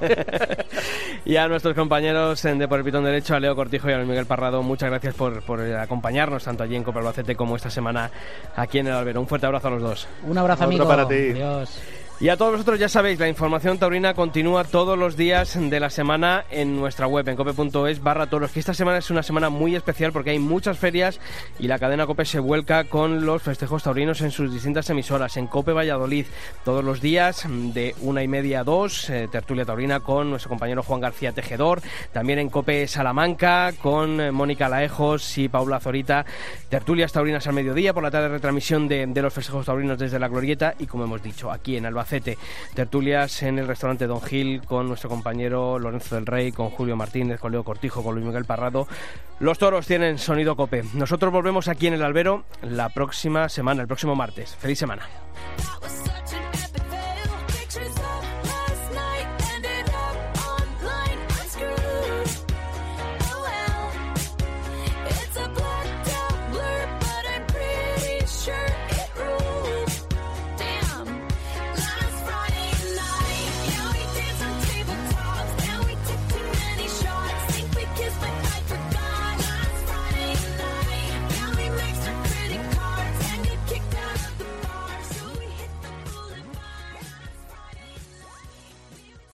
y a nuestros compañeros de Por el Pitón Derecho, a Leo Cortijo y a Miguel Parrado, muchas gracias por, por acompañarnos tanto allí en Cope Albacete como esta semana aquí en el Albero. Un fuerte abrazo a los dos. Un abrazo, amigo. para ti. Adiós. Y a todos vosotros ya sabéis, la información taurina continúa todos los días de la semana en nuestra web, en cope.es barra toros, que esta semana es una semana muy especial porque hay muchas ferias y la cadena Cope se vuelca con los festejos taurinos en sus distintas emisoras, en Cope Valladolid, todos los días de una y media a dos, eh, tertulia taurina con nuestro compañero Juan García Tejedor, también en Cope Salamanca con eh, Mónica Laejos y Paula Zorita, tertulias taurinas al mediodía, por la tarde retransmisión de, de los festejos taurinos desde la Glorieta y como hemos dicho, aquí en Tertulias en el restaurante Don Gil con nuestro compañero Lorenzo del Rey, con Julio Martínez, con Leo Cortijo, con Luis Miguel Parrado. Los toros tienen sonido cope. Nosotros volvemos aquí en el albero la próxima semana, el próximo martes. Feliz semana.